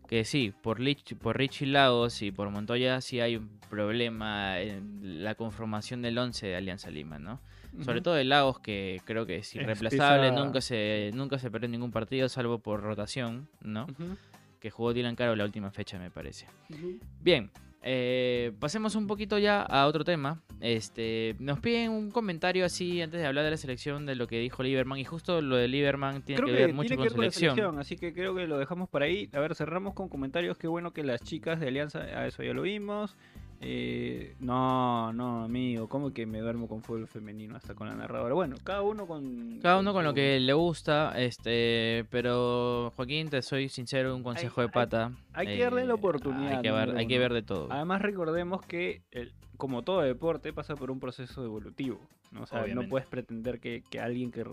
que sí, por, Lich- por Richie Lagos y por Montoya sí hay un problema en la conformación del 11 de Alianza Lima, ¿no? Sobre todo de Lagos, que creo que es irreemplazable, nunca se nunca se perdió ningún partido, salvo por rotación, ¿no? Que jugó Dylan Caro la última fecha, me parece. Bien, eh, pasemos un poquito ya a otro tema. Este, nos piden un comentario así antes de hablar de la selección de lo que dijo Lieberman. Y justo lo de Lieberman tiene Creo que que ver mucho con ver la selección, así que creo que lo dejamos por ahí. A ver, cerramos con comentarios. Qué bueno que las chicas de Alianza, a eso ya lo vimos. Eh, no, no, amigo, ¿cómo que me duermo con fútbol femenino hasta con la narradora? Bueno, cada uno con. Cada uno con lo que le gusta, este, pero Joaquín, te soy sincero, un consejo de hay- pata. hay que darle la oportunidad, Hay que, ver, hay que ver de todo. Además, recordemos que, el- como todo deporte, pasa por un proceso evolutivo. ¿No? O sea, Obviamente. no puedes pretender que, que alguien que,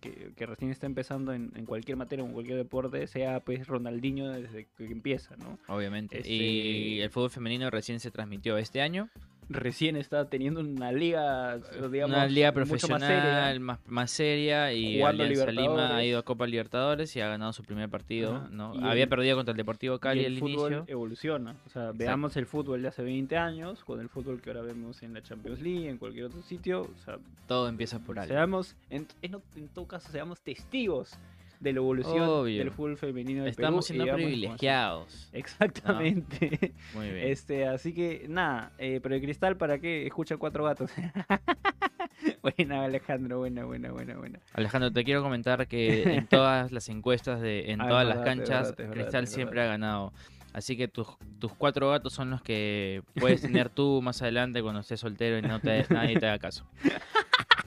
que- que recién está empezando en, en cualquier materia o en cualquier deporte sea pues Ronaldinho desde que empieza, ¿no? Obviamente. Este- Y el fútbol femenino recién se transmitió este año. Recién está teniendo una liga, digamos, una liga mucho profesional más seria. más, más seria y Alianza Lima ha ido a Copa Libertadores y ha ganado su primer partido. Ajá. ¿no? Y Había el- perdido contra el Deportivo Cali y al el fútbol inicio. evoluciona. O sea, veamos el fútbol de hace 20 años con el fútbol que ahora vemos en la Champions League, en cualquier otro sitio. O sea, Todo empieza por algo. seamos, en, en, en todo caso, seamos testigos de la evolución Obvio. del fútbol femenino del Estamos Perú y siendo privilegiados. Exactamente. Muy bien. Este, así que nada, eh, pero el cristal para qué escucha cuatro gatos. <laughs> buena Alejandro, buena, buena, buena, buena. Alejandro, te quiero comentar que en <laughs> todas las encuestas, de, en Ah, todas las verdad, canchas, verdad, es verdad, Cristal siempre ha ganado. Así que tus, tus cuatro gatos son los que puedes tener <laughs> tú más adelante cuando estés soltero y no te nadie te haga caso.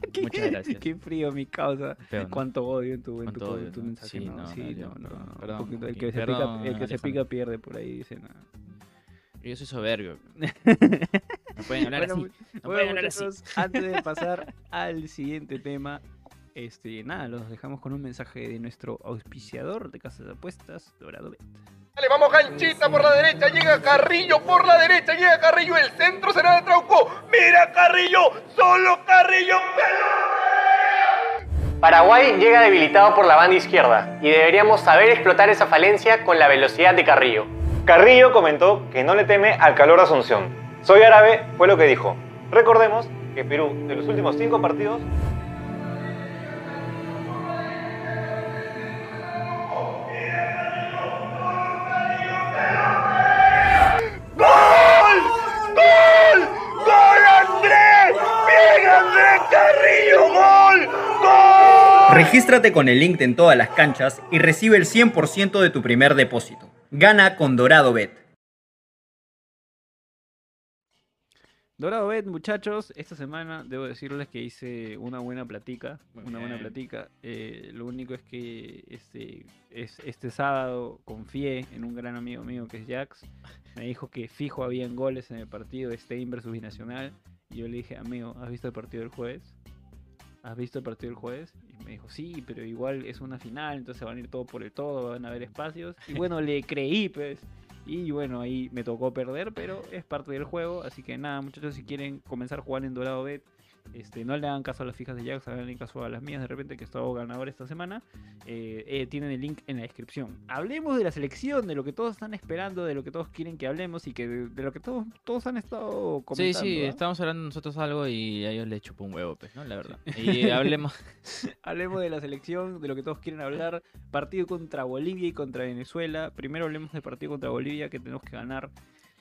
<laughs> Qué- Muchas gracias. Qué frío mi causa. Feo, ¿no? Cuánto odio en tu, en tu, odio, tu ¿no? mensaje. Sí, no, no, sí, no, no, perdón, poquito, el que se perdón, pica, el que se pica pierde por ahí dice nada. Yo soy soberbio. <laughs> No pueden hablar Bueno, así. No bueno, pueden hablar así. antes de pasar al siguiente tema, este, nada, los dejamos con un mensaje de nuestro auspiciador de casas de apuestas, Dorado Bet. Dale, vamos Ganchita por la derecha, llega Carrillo por la derecha, llega Carrillo, el centro será de Trauco. Mira Carrillo, solo Carrillo, Paraguay llega debilitado por la banda izquierda y deberíamos saber explotar esa falencia con la velocidad de Carrillo. Carrillo comentó que no le teme al calor de Asunción. Soy árabe fue lo que dijo. Recordemos que Perú, de los últimos cinco partidos, Andrés Carrillo! ¡Gol! ¡Gol! Regístrate con el link en todas las canchas y recibe el 100% de tu primer depósito. Gana con Dorado Bet. Dorado Bet, muchachos, esta semana debo decirles que hice una buena platica, Muy una buena platica. Eh, lo único es que este, es, este sábado confié en un gran amigo mío que es Jax. Me dijo que fijo habían goles en el partido de Stein versus Binacional. Y yo le dije, amigo, ¿has visto el partido del jueves? ¿Has visto el partido del jueves? Y me dijo, sí, pero igual es una final, entonces van a ir todo por el todo, van a haber espacios. Y bueno, le creí, pues. Y bueno, ahí me tocó perder, pero es parte del juego. Así que nada, muchachos, si quieren comenzar a jugar en Dorado Bet, este, no le hagan caso a las fijas de Jax, hagan caso a las mías de repente, que he estado ganador esta semana. Eh, eh, tienen el link en la descripción. Hablemos de la selección, de lo que todos están esperando, de lo que todos quieren que hablemos y que de, de lo que todos, todos han estado Sí, comentando. sí, ¿ah? estamos hablando nosotros algo y a ellos les chupó un huevo, pues, ¿no? La verdad. Y hablemos. <laughs> Hablemos de la selección, de lo que todos quieren hablar. Partido contra Bolivia y contra Venezuela. Primero hablemos del partido contra Bolivia que tenemos que ganar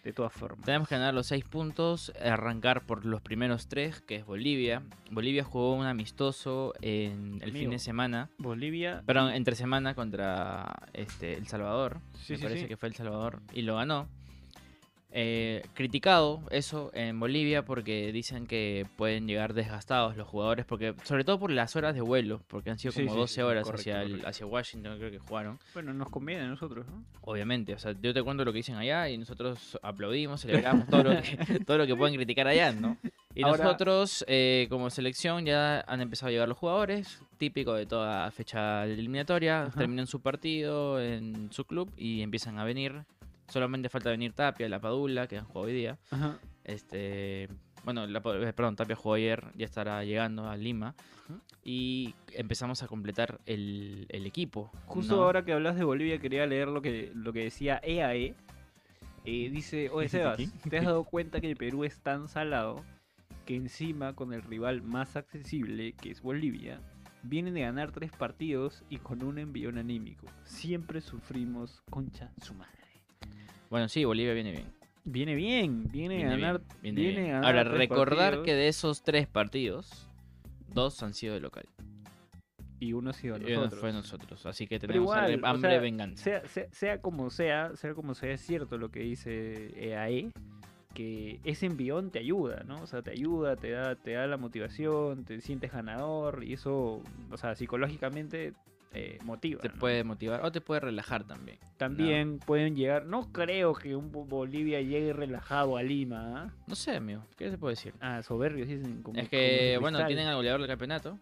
de todas formas. Tenemos que ganar los seis puntos, arrancar por los primeros tres, que es Bolivia. Bolivia jugó un amistoso en el fin de semana, Bolivia. perdón, entre semana contra este, El Salvador. Sí, me sí, parece sí. que fue El Salvador y lo ganó. Eh, criticado eso en Bolivia porque dicen que pueden llegar desgastados los jugadores, porque sobre todo por las horas de vuelo, porque han sido como sí, 12 sí, horas correcto, hacia, el- correcto. hacia Washington, creo que jugaron. Bueno, nos conviene a nosotros, ¿no? Obviamente, o sea, yo te cuento lo que dicen allá y nosotros aplaudimos, celebramos todo lo que, <laughs> todo lo que pueden criticar allá, ¿no? Y Ahora- nosotros, eh, como selección, ya han empezado a llegar los jugadores, típico de toda fecha eliminatoria, Ajá. terminan su partido en su club y empiezan a venir. Solamente falta venir Tapia, La Padula, que han jugado hoy día. Ajá. Este, bueno, la, eh, perdón, Tapia jugó ayer, ya estará llegando a Lima. Y empezamos a completar el, el equipo. Justo ¿no? ahora que hablas de Bolivia, quería leer lo que, lo que decía EAE. Eh, dice, <laughs> oye Sebas, ¿te has dado cuenta que el Perú es tan salado que encima con el rival más accesible, que es Bolivia, vienen de ganar tres partidos y con un envión anímico? Siempre sufrimos concha su madre. Bueno, sí, Bolivia viene bien. Viene bien, viene, Viene a ganar. bien, viene viene bien. a ganar Ahora, recordar partidos que de esos tres partidos, dos han sido de local. Y uno ha sido Y uno nosotros. fue nosotros. Así que tenemos igual, hambre- o sea, de venganza. Sea, sea, sea como sea, sea como sea, es cierto lo que dice EAE, que ese envión te ayuda, ¿no? O sea, te ayuda, te da, te da la motivación, te sientes ganador y eso, o sea, psicológicamente eh, motiva. Te ¿no? puede motivar o te puede relajar también. También pueden llegar, no creo que un Bo- Bolivia llegue relajado a Lima, ¿ah? No sé, amigo. ¿Qué se puede decir? Ah, soberbios dicen como es que, bueno, tienen al goleador del campeonato,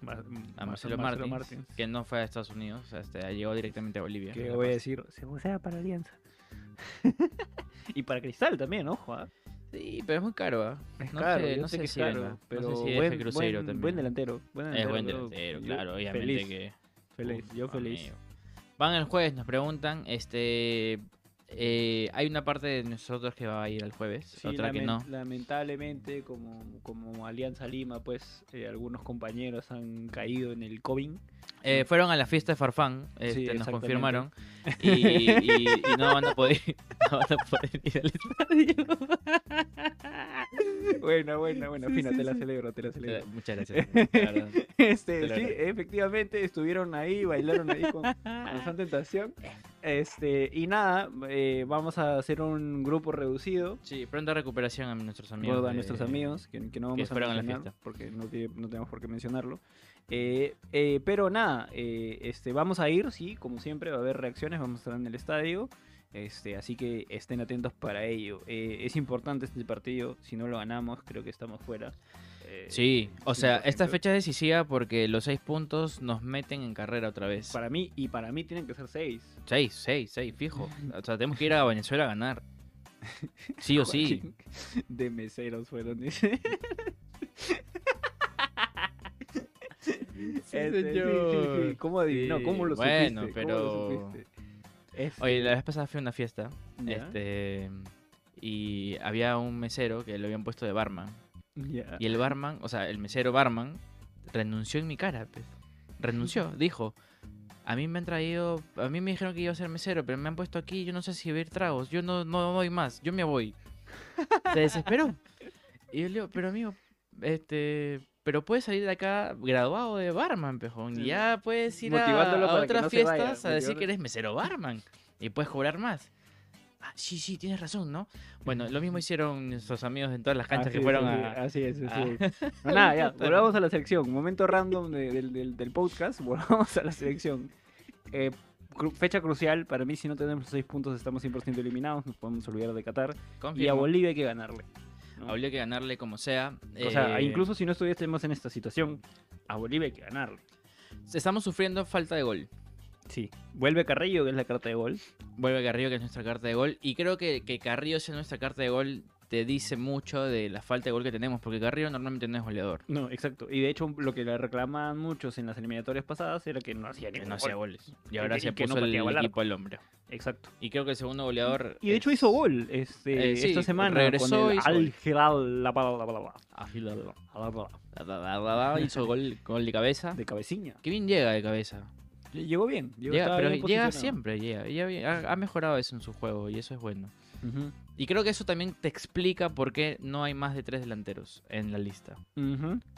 a Mar- Marcelo, Martins, que no fue a Estados Unidos, o sea, este, llegó directamente a Bolivia. que La voy a decir, se sea para Alianza. <laughs> y para Cristal también, ojo, ¿ah? Sí, pero es muy caro, ¿ah? Es no caro, sé, no sé es si caro, pero no sé si buen, deje Cruzeiro buen, también. buen delantero. Buen Es delantero, buen yo- delantero, claro, obviamente feliz, que... Feliz, yo feliz. amigo. Van el jueves, nos preguntan, este... eh, hay una parte de nosotros que va a ir el jueves, Sí, otra que no. lamentablemente, como, como Alianza Lima, pues eh, algunos compañeros han caído en el COVID. Eh, fueron a la fiesta de Farfán, Sí, este, nos confirmaron, <laughs> y, y- y no van a poder, <laughs> no van a poder ir al estadio. <laughs> buena, buena, buena, Sí, fina, te la celebro, te la celebro. Muchas gracias. Este, sí, efectivamente estuvieron ahí, bailaron ahí con, con Santa Tentación. Este, y nada, eh, vamos a hacer un grupo reducido. Sí, pronta recuperación a nuestros amigos. Bueno, a de- nuestros amigos, que, que no que vamos a fueron a la mencionar, fiesta. porque no, no tenemos por qué mencionarlo. Eh, eh, pero nada, eh, este, vamos a ir, sí, como siempre, va a haber reacciones, vamos a estar en el estadio. Este, así que estén atentos para ello. Eh, es importante este partido, si no lo ganamos, creo que estamos fuera. Eh, Sí, o sea, esta 100%. fecha es decisiva porque los seis puntos nos meten en carrera otra vez. Para mí, y para mí tienen que ser seis. Seis, seis, seis, fijo. <laughs> O sea, tenemos que ir a Venezuela a ganar. <laughs> Sí o sí. De meseros fueron, dice. <laughs> Sí, sí, señor. sí. ¿Cómo adivinó? Sí, ¿Cómo lo bueno, supiste? pero-. Este, Oye, la vez pasada fui a una fiesta. ya, Este. Y había un mesero que lo habían puesto de barman. Y el barman, o sea, el mesero barman, renunció en mi cara. pues. Renunció, <laughs> dijo. A mí me han traído, a mí me dijeron que iba a ser mesero, pero me han puesto aquí, yo no sé si beber tragos, yo no, no doy más, yo me voy. <laughs> Se desesperó. Y yo le digo, pero amigo, este, pero puedes salir de acá graduado de barman, pejón. Y ya puedes ir a, otras no se vaya, fiestas a decir que eres mesero barman. Y puedes cobrar más. Ah, sí, sí, tienes razón, ¿no? Bueno, lo mismo <laughs> hicieron nuestros amigos en todas las canchas Así que fueron a... Así es, a-. <laughs> No, nada, ya, volvamos a la selección. Momento random de- del, del, del podcast, <laughs> volvamos a la selección. Eh, cru- fecha crucial, para mí si no tenemos los seis puntos estamos 100% eliminados, nos podemos olvidar de Qatar. Y a. Bolivia hay que ganarle. ¿no? Habría que ganarle como sea. O sea, eh, incluso si no estuviésemos en esta situación, a Bolivia hay que ganarle. Estamos sufriendo falta de gol. Sí, vuelve Carrillo, que es la carta de gol. Vuelve Carrillo, que es nuestra carta de gol. Y creo que, que Carrillo sea nuestra carta de gol te dice mucho de la falta de gol que tenemos. Porque Carrillo normalmente no es goleador. No, exacto. Y de hecho, lo que le reclamaban muchos en las eliminatorias pasadas era que no hacía Que ningún no hacía gol. goles. Y ahora Y se que no puso el pateaba al arco. equipo al hombro. Exacto. Y creo que el segundo goleador. Y de hecho hizo gol este, Eh, sí, esta semana regresó, con el hizo Al gol. Hilal la, la, la, la- Hizo gol, gol de cabeza. de cabeciña. Qué bien llega de cabeza. Llegó bien. Llegó, Llega, pero bien llega siempre, llega. llega bien. Ha, ha mejorado eso en su juego y eso es bueno. Ujú, Y creo que eso también te explica por qué no hay más de tres delanteros en la lista.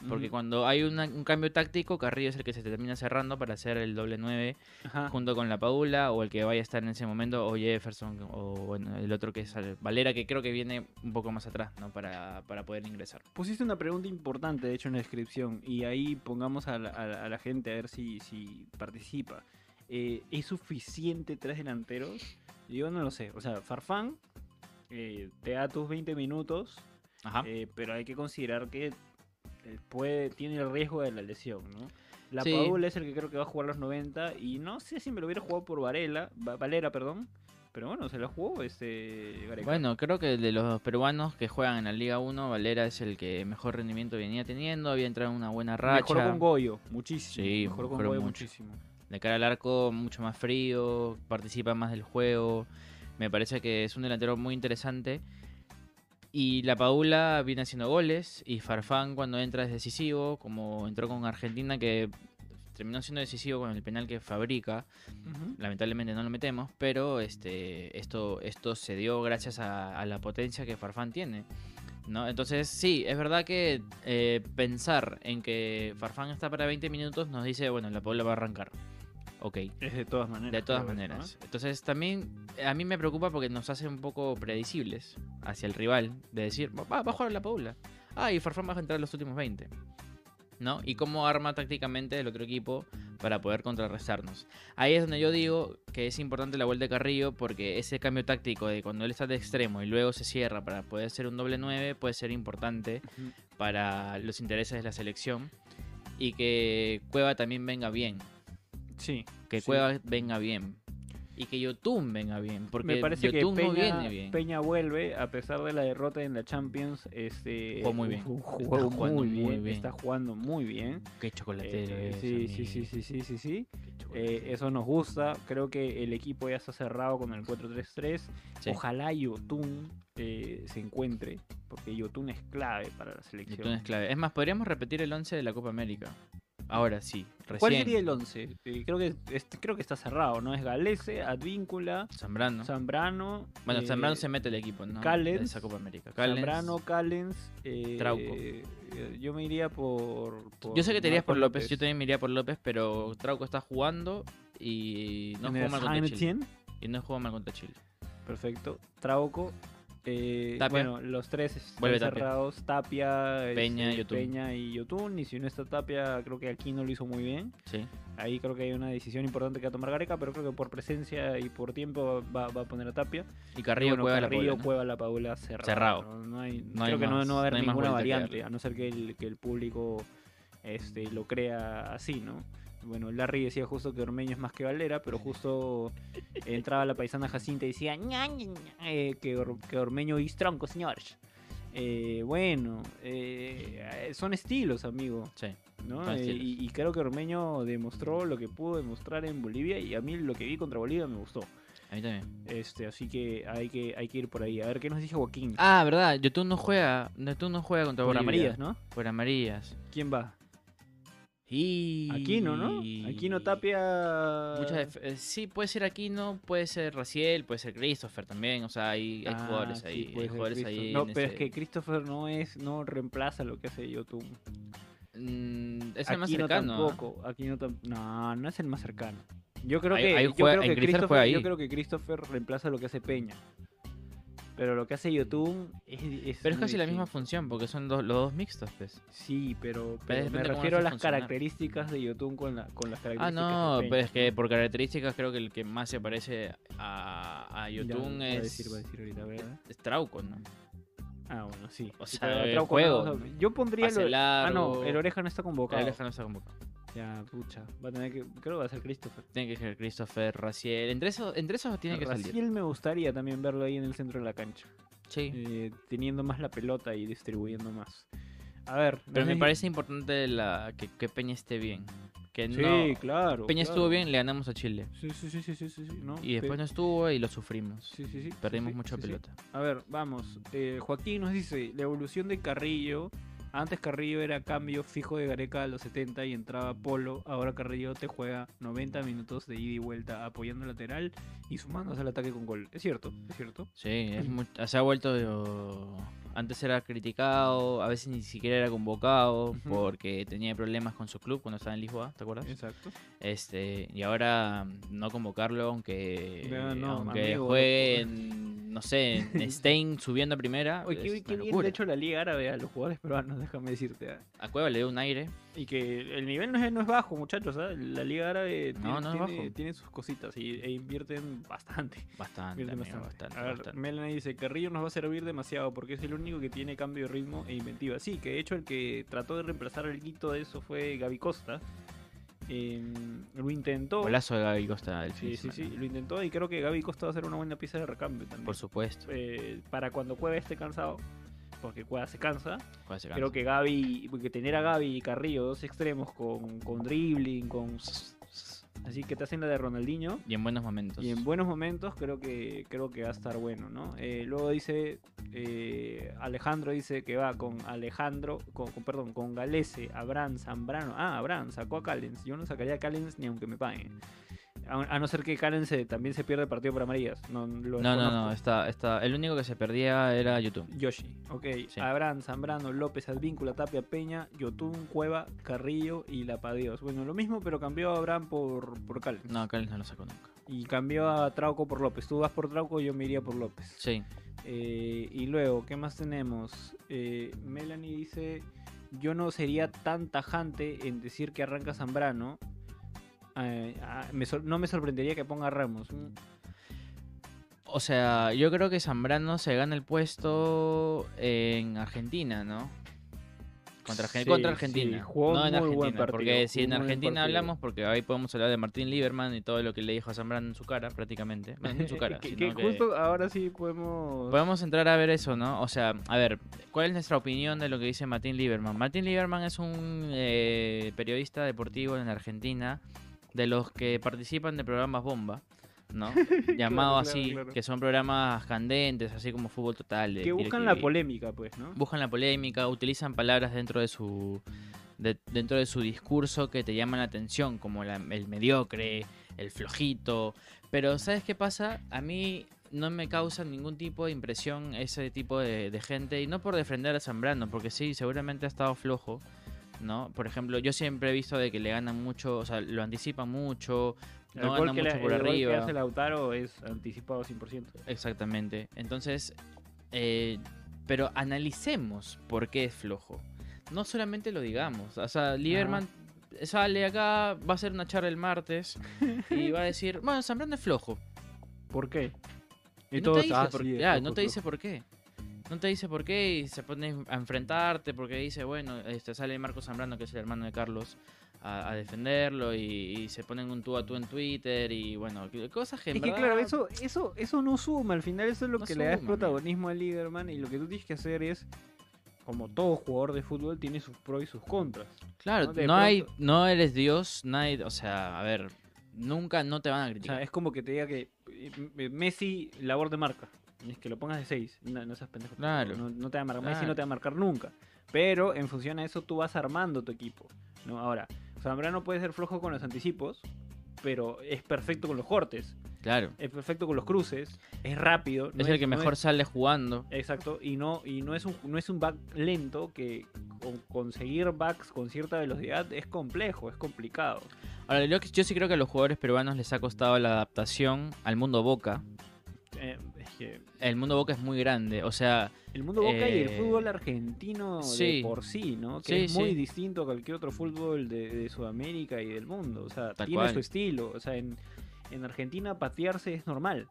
Porque cuando hay una- un cambio táctico, Carrillo es el que se termina cerrando para hacer el doble 9 Ajá. junto con la Paula o el que vaya a estar en ese momento, o Jefferson, o bueno, el otro que es Valera, que creo que viene un poco más atrás, ¿no? Para, para poder ingresar. Pusiste una pregunta importante, de hecho, en la descripción. Y ahí pongamos a la, a la- a la gente a ver si, si participa. Eh, ¿Es suficiente tres delanteros? Yo no lo sé. O sea, Farfán eh, te da tus 20 minutos, Ajá. eh, pero hay que considerar que eh, puede, tiene el riesgo de la lesión, ¿no? La Sí. Es el que creo que va a jugar los 90 y no sé si me lo hubiera jugado por Varela, Va- Valera, perdón. Pero bueno, se la jugó este Gareca. Bueno, creo que de los peruanos que juegan en la Liga 1, Valera es el que mejor rendimiento venía teniendo, había entrado en una buena racha. Mejoró con Goyo, muchísimo. Sí, mejoró con Goyo mucho. muchísimo. De cara al arco, mucho más frío, participa más del juego. Me parece que es un delantero muy interesante. Y la Paula viene haciendo goles. Y Farfán cuando entra es decisivo, como entró con Argentina, que terminó siendo decisivo con el penal que fabrica. Lamentablemente no lo metemos, pero este, esto, esto se dio gracias a, a la potencia que Farfán tiene. ¿no? Entonces, sí, es verdad que eh, pensar en que Farfán está para 20 minutos nos dice, bueno, la Paula va a arrancar. Ok, Es de todas maneras. de todas maneras. Entonces, también eh, a mí me preocupa porque nos hace un poco predecibles hacia el rival. De decir, va, va a jugar la Paula. Ah, y Farfán va a entrar en los últimos 20. ¿No? Y cómo arma tácticamente el otro equipo para poder contrarrestarnos. Ahí es donde yo digo que es importante la vuelta de Carrillo porque ese cambio táctico de cuando él está de extremo y luego se cierra para poder hacer un doble 9 puede ser importante Ujú. para los intereses de la selección y que Cueva también venga bien. Sí. Que Sí. Venga bien. Y que Yotun venga bien. Porque Me parece que Yotun Peña, no viene bien. Peña vuelve, a pesar de la derrota en la Champions, este, Jugó muy bien. Está jugando muy muy bien, bien. Está jugando muy bien. Qué chocolatero Eh, es, sí, sí, sí, sí, sí, sí, sí. Eh, eso nos gusta. Creo que el equipo ya está cerrado con el 4-3-3. Sí. Ojalá Yotun eh, se encuentre, porque Yotun es clave para la selección. Yotun es clave. Es más, podríamos repetir el 11 de la Copa América. Ahora sí, recién. ¿Cuál sería el 11? Eh, creo, que, este- creo que está cerrado, ¿no? Es Galese, Advíncula, Zambrano. Zambrano. bueno, eh, Zambrano se mete el equipo, ¿no? Callens, De esa Copa América. Callens. Zambrano, Callens, eh, Trauco. eh, Yo me iría por. por Yo sé que te irías por López. yo también me iría por López, pero Trauco está jugando y no el mal contra Chile. Y no jugó mal contra Chile. Perfecto. Trauco. Eh. Bueno, los tres están Vuelve cerrados. Tapia, Peña, este, Yotun. Peña y Yotun. Y si no está Tapia, creo que aquí no lo hizo muy bien. Sí. Ahí creo que hay una decisión importante que va a tomar Gareca, pero creo que por presencia y por tiempo va, va a poner a Tapia. Y Carrillo bueno, la Carrillo, Paula, ¿no? Cueva, la Paula cerrado. Cerrado. No, No hay, No hay creo que no, más- no va a haber ninguna variante, a no ser que el, que el público este, lo crea así, ¿no? Bueno, Larry decía justo que Ormeño es más que Valera, pero justo entraba la paisana Jacinta y decía "Ña, Ña, Ña", eh, que, Or- que Ormeño es tronco, señores. Eh, bueno, eh, son estilos, amigo. Sí. ¿no? Eh, estilos. y, y creo que Ormeño demostró lo que pudo demostrar en Bolivia y a mí lo que vi contra Bolivia me gustó. A mí también. Este, así que hay que hay que ir por ahí. A ver qué nos dice Joaquín. Ah, verdad. YouTube no juega. YouTube no juega contra por Bolivia. amarillas, ¿no? Por amarillas. ¿Quién va? Y... Aquino, ¿no? Aquino Tapia. Muchas eh, sí, puede ser Aquino, puede ser Raciel, puede ser Christopher también. O sea, hay, hay Ah, jugadores sí, ahí. hay jugadores. No, pero es que Christopher no es, no reemplaza lo que hace YouTube. Mm, es el más cercano. tampoco. Aquino no, no es el más cercano. Yo que, que Christopher creo que Christopher reemplaza lo que hace Peña. Pero lo que hace YouTube es, es Pero es casi la misma función, porque son dos- los dos mixtos, pues. Sí, pero, Pero pero depende me refiero a las funcionar. características de YouTube con, la, con las Ah, características no, de pero es que por características creo que el que más se parece a, a Ya, Yotun va a es, decir, a decir ahorita, ¿verdad? es Trauco, ¿no? Ah, bueno, sí. O sea, el Trauco juego, no-. Yo pondría el, Ah, no, el oreja no está convocado. El Aleja no está convocado. Ya, pucha. Va a tener que. Creo que va a ser Christopher. Tiene que ser Christopher, Raciel. Entre esos, entre esos tiene que salir. Raciel me gustaría también verlo ahí en el centro de la cancha. Sí. eh, teniendo más la pelota y distribuyendo más. A ver. Pero me parece importante la, que, que Peña esté bien. Que Sí, no, claro. Peña claro. estuvo bien, le ganamos a Chile. Sí, sí, sí, sí, sí, sí, ¿no? Y después Pe- no estuvo y lo sufrimos. Sí, sí, sí. Perdimos sí, mucha pelota. A ver, vamos. Eh, Joaquín nos dice, la evolución de Carrillo. Antes Carrillo era cambio fijo de Gareca a los 70 y entraba Polo. Ahora Carrillo te juega 90 minutos de ida y vuelta apoyando lateral y sumándose al ataque con gol. Es cierto, es cierto. Sí, es se ha vuelto. Antes era criticado, a veces ni siquiera era convocado porque tenía problemas con su club cuando estaba en Lisboa, ¿te acuerdas? Exacto. Este, y ahora no convocarlo aunque, No, no, aunque amigo, juegue no. en, no sé, en <laughs> Stein subiendo a primera. Oye, qué, bien le ha hecho la Liga Árabe a los jugadores peruanos, déjame decirte. ah. A Cueva le dio un aire. Y que el nivel no es, no es bajo, muchachos. ¿ah? La Liga Árabe tiene, no es tiene- bajo. tiene sus cositas y, e invierten bastante. Bastante, Invierten amigo, bastante. bastante, A ver, bastante. Melanie dice, Carrillo nos va a servir demasiado porque es el único que tiene cambio de ritmo e inventiva. Sí, que de hecho el que trató de reemplazar el guito de eso fue Gaby Costa. Em, lo intentó. Golazo de Gaby Costa del Sí, sí, sí, lo intentó y creo que Gaby Costa va a ser una buena pieza de recambio también. Por supuesto. Eh, para cuando Cueva esté cansado, porque Cueva se cansa, Creo que Gaby, porque tener a Gaby y Carrillo, dos extremos con, con dribbling, con... Así que te hacen la de Ronaldinho. Y en buenos momentos. Y en buenos momentos creo que creo que va a estar bueno, ¿no? Eh, luego dice eh, Alejandro dice que va con Alejandro, con, con- perdón, con Galese, Abraham, Zambrano. Ah, Abraham sacó a Callens. Yo no sacaría a Callens ni aunque me paguen. A, a no ser que se- también se pierda el partido por amarillas. No, lo No, no. Está, está, el único que se perdía era YouTube. Yoshi, ok. Sí. Abraham, Zambrano, López, Advíncula, Tapia, Peña, Yotun, Cueva, Carrillo y Lapadios. Bueno, lo mismo, pero cambió a Abraham por, por Callens. No, Callens no lo sacó nunca. Y cambió a Trauco por López. Tú vas por Trauco, yo me iría por López. Sí. Eh, y luego, ¿qué más tenemos? Eh, Melanie dice: Yo no sería tan tajante en decir que arranca Zambrano. Eh, ah, me sor- no me sorprendería que ponga a Ramos. Mm, O sea, yo creo que Zambrano se gana el puesto en Argentina, ¿no? Contra, Sí, contra sí, Argentina. jugó no en buen Argentina. partido, porque si en Argentina hablamos, porque ahí podemos hablar de Martín Lieberman y todo lo que le dijo a Zambrano en su cara, prácticamente. <laughs> No en su cara, que- justo ahora sí podemos. Podemos entrar a ver eso, ¿no? O sea, a ver, ¿cuál es nuestra opinión de lo que dice Martín Lieberman? Martín Lieberman es un eh, periodista deportivo en Argentina, de los que participan de programas bomba, ¿no? <laughs> Llamado claro, así, claro. que son programas candentes, así como Fútbol Total. de que buscan la polémica, pues, ¿no? Buscan la polémica, utilizan palabras dentro de su de- dentro de su discurso que te llaman la atención, como la- el mediocre, el flojito. Pero ¿sabes qué pasa? A mí no me causa ningún tipo de impresión ese tipo de, de gente, y no por defender a Zambrano, porque sí, seguramente ha estado flojo. ¿No? Por ejemplo, yo siempre he visto de que le ganan mucho, o sea, lo anticipan mucho, El no gol ganan que, mucho le- por el gol que arriba. hace Lautaro es anticipado 100%. Exactamente. Entonces, Eh, pero analicemos por qué es flojo. No solamente lo digamos. O sea, Lieberman sale acá, va a hacer una charla el martes y va a decir, <laughs> bueno, Zambrano es flojo. ¿Por qué? Y, no, todos, te dice, "Ah, por, sí, es ya, flojo, no te dice por qué. No te dice por qué y se pone a enfrentarte porque dice, bueno, este sale Marco Zambrano, que es el hermano de Carlos, a, a defenderlo y, y se ponen un tú a tú en Twitter y bueno, cosas que en Es que claro, eso, eso, eso no suma, al final eso es lo No que le da suma, protagonismo al Liderman y lo que tú tienes que hacer es, como todo jugador de fútbol, tiene sus pros y sus contras. Claro, ¿no? Hay, no eres Dios, nadie, o sea, a ver, nunca no te van a O criticar. sea, es como que te diga que eh, Messi, labor de marca, es que lo pongas de 6, no, no seas pendejo. Claro. No, no te va a marcar, Messi Claro. no te va a marcar nunca. Pero en función a eso tú vas armando tu equipo. ¿no? Ahora, Zambrano puede ser flojo con los anticipos, pero es perfecto con los cortes, claro, es perfecto con los cruces, es rápido. no es el que no mejor sale jugando. Exacto, y no, y no es un no es un back lento que con- conseguir backs con cierta velocidad es complejo, es complicado. Ahora, yo, yo sí creo que a los jugadores peruanos les ha costado la adaptación al mundo Boca. Eh, que El mundo Boca es muy grande, o sea, el mundo boca y el Eh, fútbol argentino sí. de por sí, ¿no? Que Sí, es muy sí. distinto a cualquier otro fútbol de, de Sudamérica y del mundo. O sea, Tal tiene cual. su estilo. O sea, en, en Argentina patearse es normal.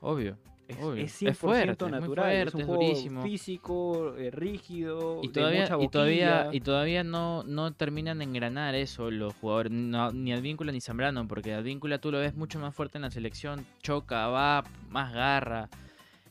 obvio. Es, Obvio. es Es 100% fuerte, es natural. fuerte, es un es juego durísimo. físico, eh, rígido, Y de todavía, mucha y todavía, y todavía no, no terminan de engranar eso los jugadores, no- ni Advíncula ni Zambrano, porque Advíncula tú lo ves mucho más fuerte en la selección, choca, va, más garra.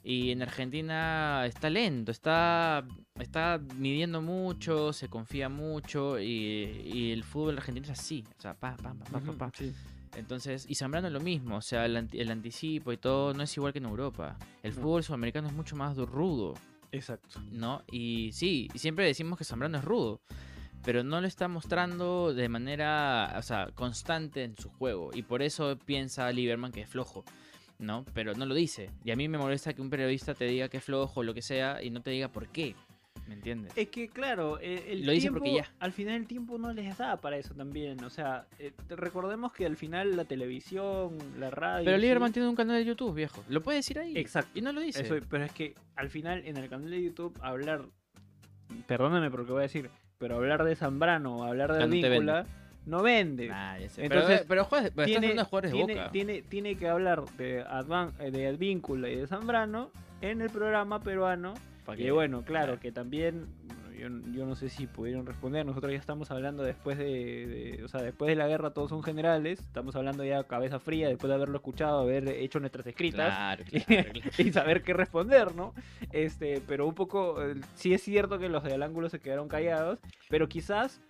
Y en Argentina está lento, está, está midiendo mucho, se confía mucho y, y el fútbol argentino es así, o sea, pa, pa, pa, pa, pa, pa. sí. Entonces, y Zambrano es lo mismo, o sea, el, el anticipo y todo no es igual que en Europa. El No. fútbol sudamericano es mucho más rudo. Exacto. ¿no? Y sí, y siempre decimos que Zambrano es rudo, pero no lo está mostrando de manera, o sea, constante en su juego. Y por eso piensa Lieberman que es flojo, ¿no? Pero no lo dice. Y a mí me molesta que un periodista te diga que es flojo o lo que sea y no te diga por qué, ¿me entiendes? Es que claro, eh, el Lo tiempo, porque ya. al final el tiempo no les da para eso también. O sea, eh, recordemos que al final la televisión, la radio... Pero sí- Lieberman tiene un canal de YouTube, viejo. Lo puede decir ahí. Exacto. Y no lo dice. Eso, pero es que al final en el canal de YouTube hablar, perdóname por lo que voy a decir, pero hablar de Zambrano o hablar de Ya no te Advíncula no vende. Nah. Entonces, pero, pero, juegas- estás tiene, hablando de jugadores de tiene, Boca. tiene, tiene que hablar de, Advan- eh, de Advíncula y de Zambrano en el programa peruano. Que- bueno, claro, que también, yo, yo no sé si pudieron responder, nosotros ya estamos hablando después de, de- o sea, después de la guerra todos son generales, estamos hablando ya cabeza fría, después de haberlo escuchado, haber hecho nuestras escritas Claro, <laughs> claro, claro. y saber qué responder, ¿no? Este, pero un poco, eh, sí es cierto que los del ángulo se quedaron callados, pero quizás,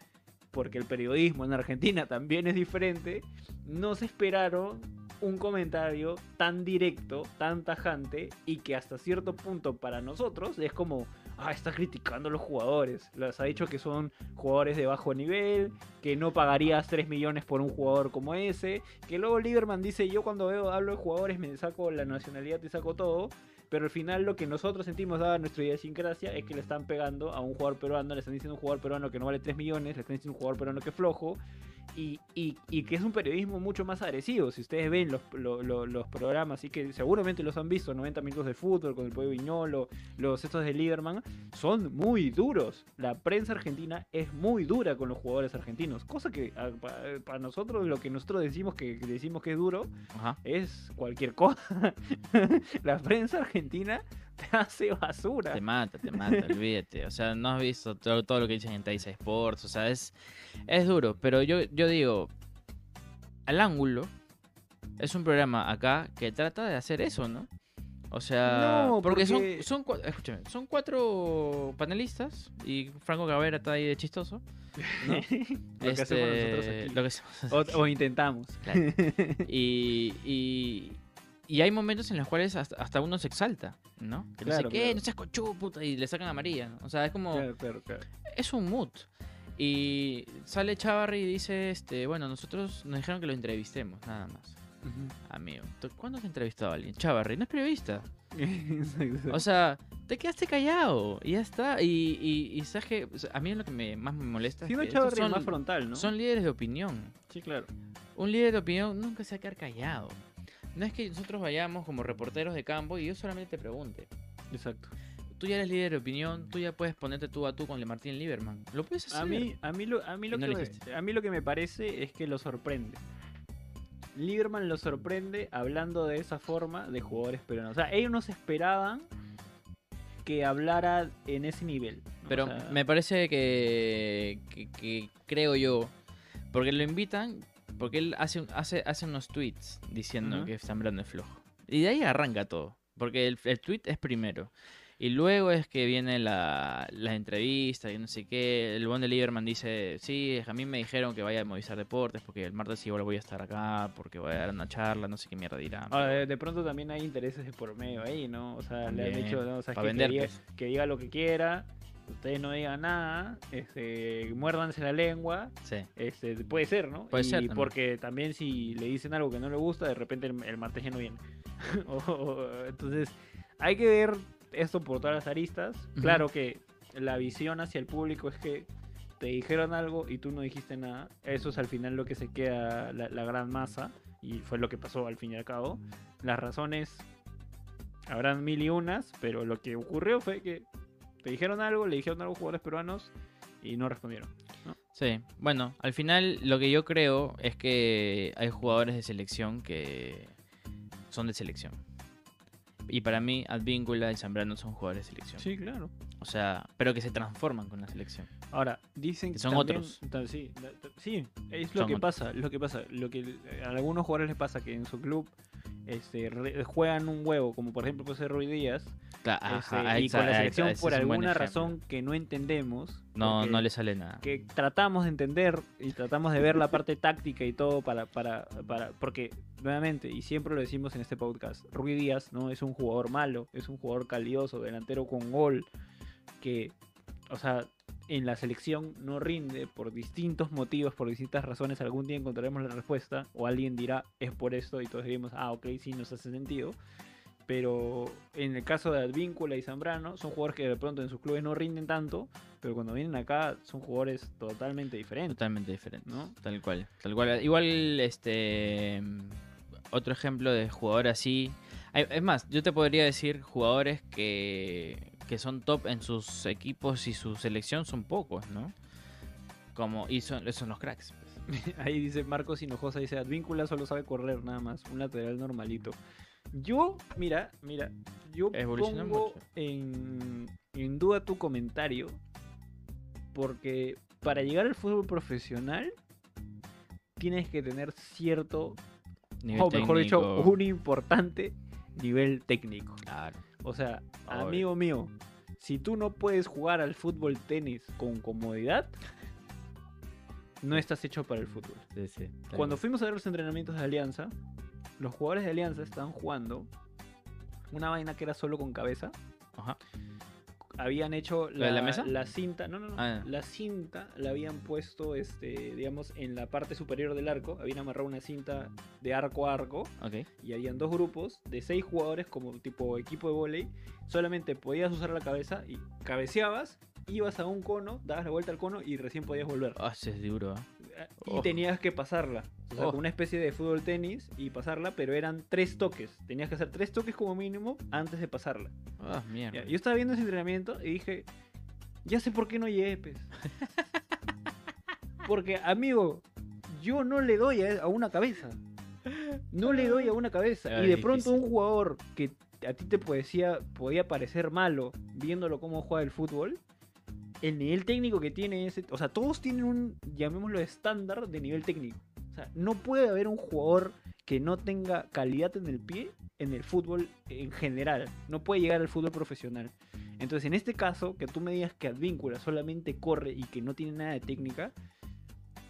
porque el periodismo en Argentina <laughs> también es diferente, no se esperaron un comentario tan directo, tan tajante, y que hasta cierto punto para nosotros es como, ah, está criticando a los jugadores. Les ha dicho que son jugadores de bajo nivel, que no pagarías 3 millones por un jugador como ese, que luego Lieberman dice, yo cuando veo, hablo de jugadores me saco la nacionalidad y saco todo, pero al final lo que nosotros sentimos dada nuestra idiosincrasia es que le están pegando a un jugador peruano, le están diciendo a un jugador peruano que no vale 3 millones, le están diciendo a un jugador peruano que es flojo, y, y- y que es un periodismo mucho más agresivo. Si ustedes ven los, lo- lo- los programas, y que seguramente los han visto, 90 minutos de fútbol con el Pollo Viñolo, los estos de Lieberman, son muy duros. La prensa argentina es muy dura con los jugadores argentinos, cosa que ah, pa- para nosotros lo que nosotros decimos que que decimos que es duro Ajá. es cualquier cosa. <laughs> la prensa argentina te <laughs> hace basura. Te mata, te mata, <laughs> olvídate. O sea, no has visto todo, todo lo que dicen en Taisa Sports. O sea, es, es duro. Pero yo, yo digo, Al Ángulo es un programa acá que trata de hacer eso, ¿no? O sea, No, porque, porque- son, son, escúchame, son cuatro panelistas y Franco Cabrera está ahí de chistoso. ¿no? <laughs> Lo que hacemos nosotros Este, aquí. Lo que hacemos O, o intentamos. Claro. Y, y, y hay momentos en los cuales hasta, hasta uno se exalta, ¿no? Que no Claro, sé qué, claro. no seas cochudo, puta, y le sacan amarilla. ¿no? O sea, es como, Claro, claro, claro. es un mood. Y sale Chavarri y dice, este, bueno, nosotros nos dijeron que lo entrevistemos, nada más. Amigo, ¿tú- ¿cuándo has entrevistado a alguien? Chavarri, no es periodista. <laughs> O sea, te quedaste callado y ya está. Y, y, y sabes que o sea, a mí lo que me, más me molesta es que Chavarri son, más frontal, ¿no? son líderes de opinión. Sí, claro. Un líder de opinión nunca se va a quedar callado. No es que nosotros vayamos como reporteros de campo y yo solamente te pregunte. Exacto. Tú ya eres líder de opinión, tú ya puedes ponerte tú a tú con Le Martín Lieberman. Lo puedes hacer. A mí, a mí, lo, a, mí lo no que me, a mí lo que me parece es que lo sorprende. Lieberman lo sorprende hablando de esa forma de jugadores peruanos. O sea, ellos no se esperaban que hablara en ese nivel. ¿no? Pero O sea, me parece que, que, que creo yo, porque lo invitan, porque él hace, hace, hace unos tweets diciendo Ujú. que Zambrano es flojo. Y de ahí arranca todo, porque el, el tweet es primero. Y luego es que viene la, la entrevista y no sé qué. El buen de Lieberman dice, sí, a mí me dijeron que vaya a Movistar Deportes porque el martes igual voy a estar acá, porque voy a dar una charla, no sé qué mierda dirán. Ahora, pero de, de pronto también hay intereses de por medio ahí, ¿no? O sea, le han dicho, ¿no? O sea, que, diga, que diga lo que quiera, ustedes no digan nada, este, muérdanse la lengua, Sí. este, puede ser, ¿no? Puede y ser porque también si le dicen algo que no le gusta, de repente el, el martes ya no viene. O- <laughs> o- entonces, hay que ver esto por todas las aristas. Claro que la visión hacia el público es que te dijeron algo y tú no dijiste nada. Eso es al final lo que se queda la, la gran masa. Y fue lo que pasó al fin y al cabo. Las razones habrán mil y unas, pero lo que ocurrió fue que te dijeron algo, le dijeron algo a jugadores peruanos y no respondieron. Sí, bueno, al final lo que yo creo es que hay jugadores de selección que son de selección. Y para mí, Advíncula y Zambrano son jugadores de selección. Sí, claro. O sea, pero que se transforman con la selección. Ahora, dicen Que son también- otros. sí, sí, es lo Son que otros. pasa, lo que pasa, lo que a algunos jugadores les pasa que en su club este, re- juegan un huevo, como por ejemplo puede ser Ruiz Díaz, Cla- este, ajá, y con la selección por alguna razón que no entendemos, No, no le sale nada. que tratamos de entender y tratamos de ver la parte <laughs> táctica y todo para, para, para, porque nuevamente, y siempre lo decimos en este podcast, Rui Díaz no es un jugador malo, es un jugador calidoso, delantero con gol, que, o sea, en la selección no rinde por distintos motivos, por distintas razones, algún día encontraremos la respuesta, o alguien dirá, es por esto, y todos diremos, ah, ok, sí, nos hace sentido. Pero en el caso de Advíncula y Zambrano, son jugadores que de pronto en sus clubes no rinden tanto, pero cuando vienen acá son jugadores totalmente diferentes. Totalmente diferente. ¿no? Tal cual. Tal cual. Igual, este. Otro ejemplo de jugador así. Es más, yo te podría decir jugadores que, que son top en sus equipos y su selección son pocos, ¿no? Como, y son, son los cracks. pues. <laughs> Ahí dice Marcos Hinojosa, dice Advíncula solo sabe correr nada más, un lateral normalito. Yo, mira, mira, yo pongo mucho. en, en duda tu comentario, porque para llegar al fútbol profesional tienes que tener cierto, Nivel o mejor dicho, un importante nivel técnico. Claro. O sea, Obvio. amigo mío, si tú no puedes jugar al fútbol tenis con comodidad, no estás hecho para el fútbol. Sí, sí, tal Cuando fuimos a ver los entrenamientos de Alianza, los jugadores de Alianza estaban jugando una vaina que era solo con cabeza. Ajá. Habían hecho ¿Lo de la mesa? cinta, no, no, no, Ah. la cinta la habían puesto, este, digamos, en la parte superior del arco. Habían amarrado una cinta de arco a arco Ok. y habían dos grupos de seis jugadores como tipo equipo de volei. Solamente podías usar la cabeza y cabeceabas, ibas a un cono, dabas la vuelta al cono y recién podías volver. Ah, ese es duro, ¿ah? Y Oh. tenías que pasarla. O sea, Oh. como una especie de fútbol tenis y pasarla, pero eran tres toques. Tenías que hacer tres toques como mínimo antes de pasarla. Ah, mierda. Yo estaba viendo ese entrenamiento y dije, ya sé por qué no llegué, pues. <laughs> Porque, amigo, yo no le doy a, a una cabeza. No le doy a una cabeza. Ah, y de pronto difícil. un jugador que a ti te podía, podía parecer malo viéndolo cómo juega el fútbol, el nivel técnico que tiene ese... O sea, todos tienen un, llamémoslo, estándar de nivel técnico. O sea, no puede haber un jugador que no tenga calidad en el pie en el fútbol en general. No puede llegar al fútbol profesional. Entonces, en este caso, que tú me digas que Advíncula solamente corre y que no tiene nada de técnica,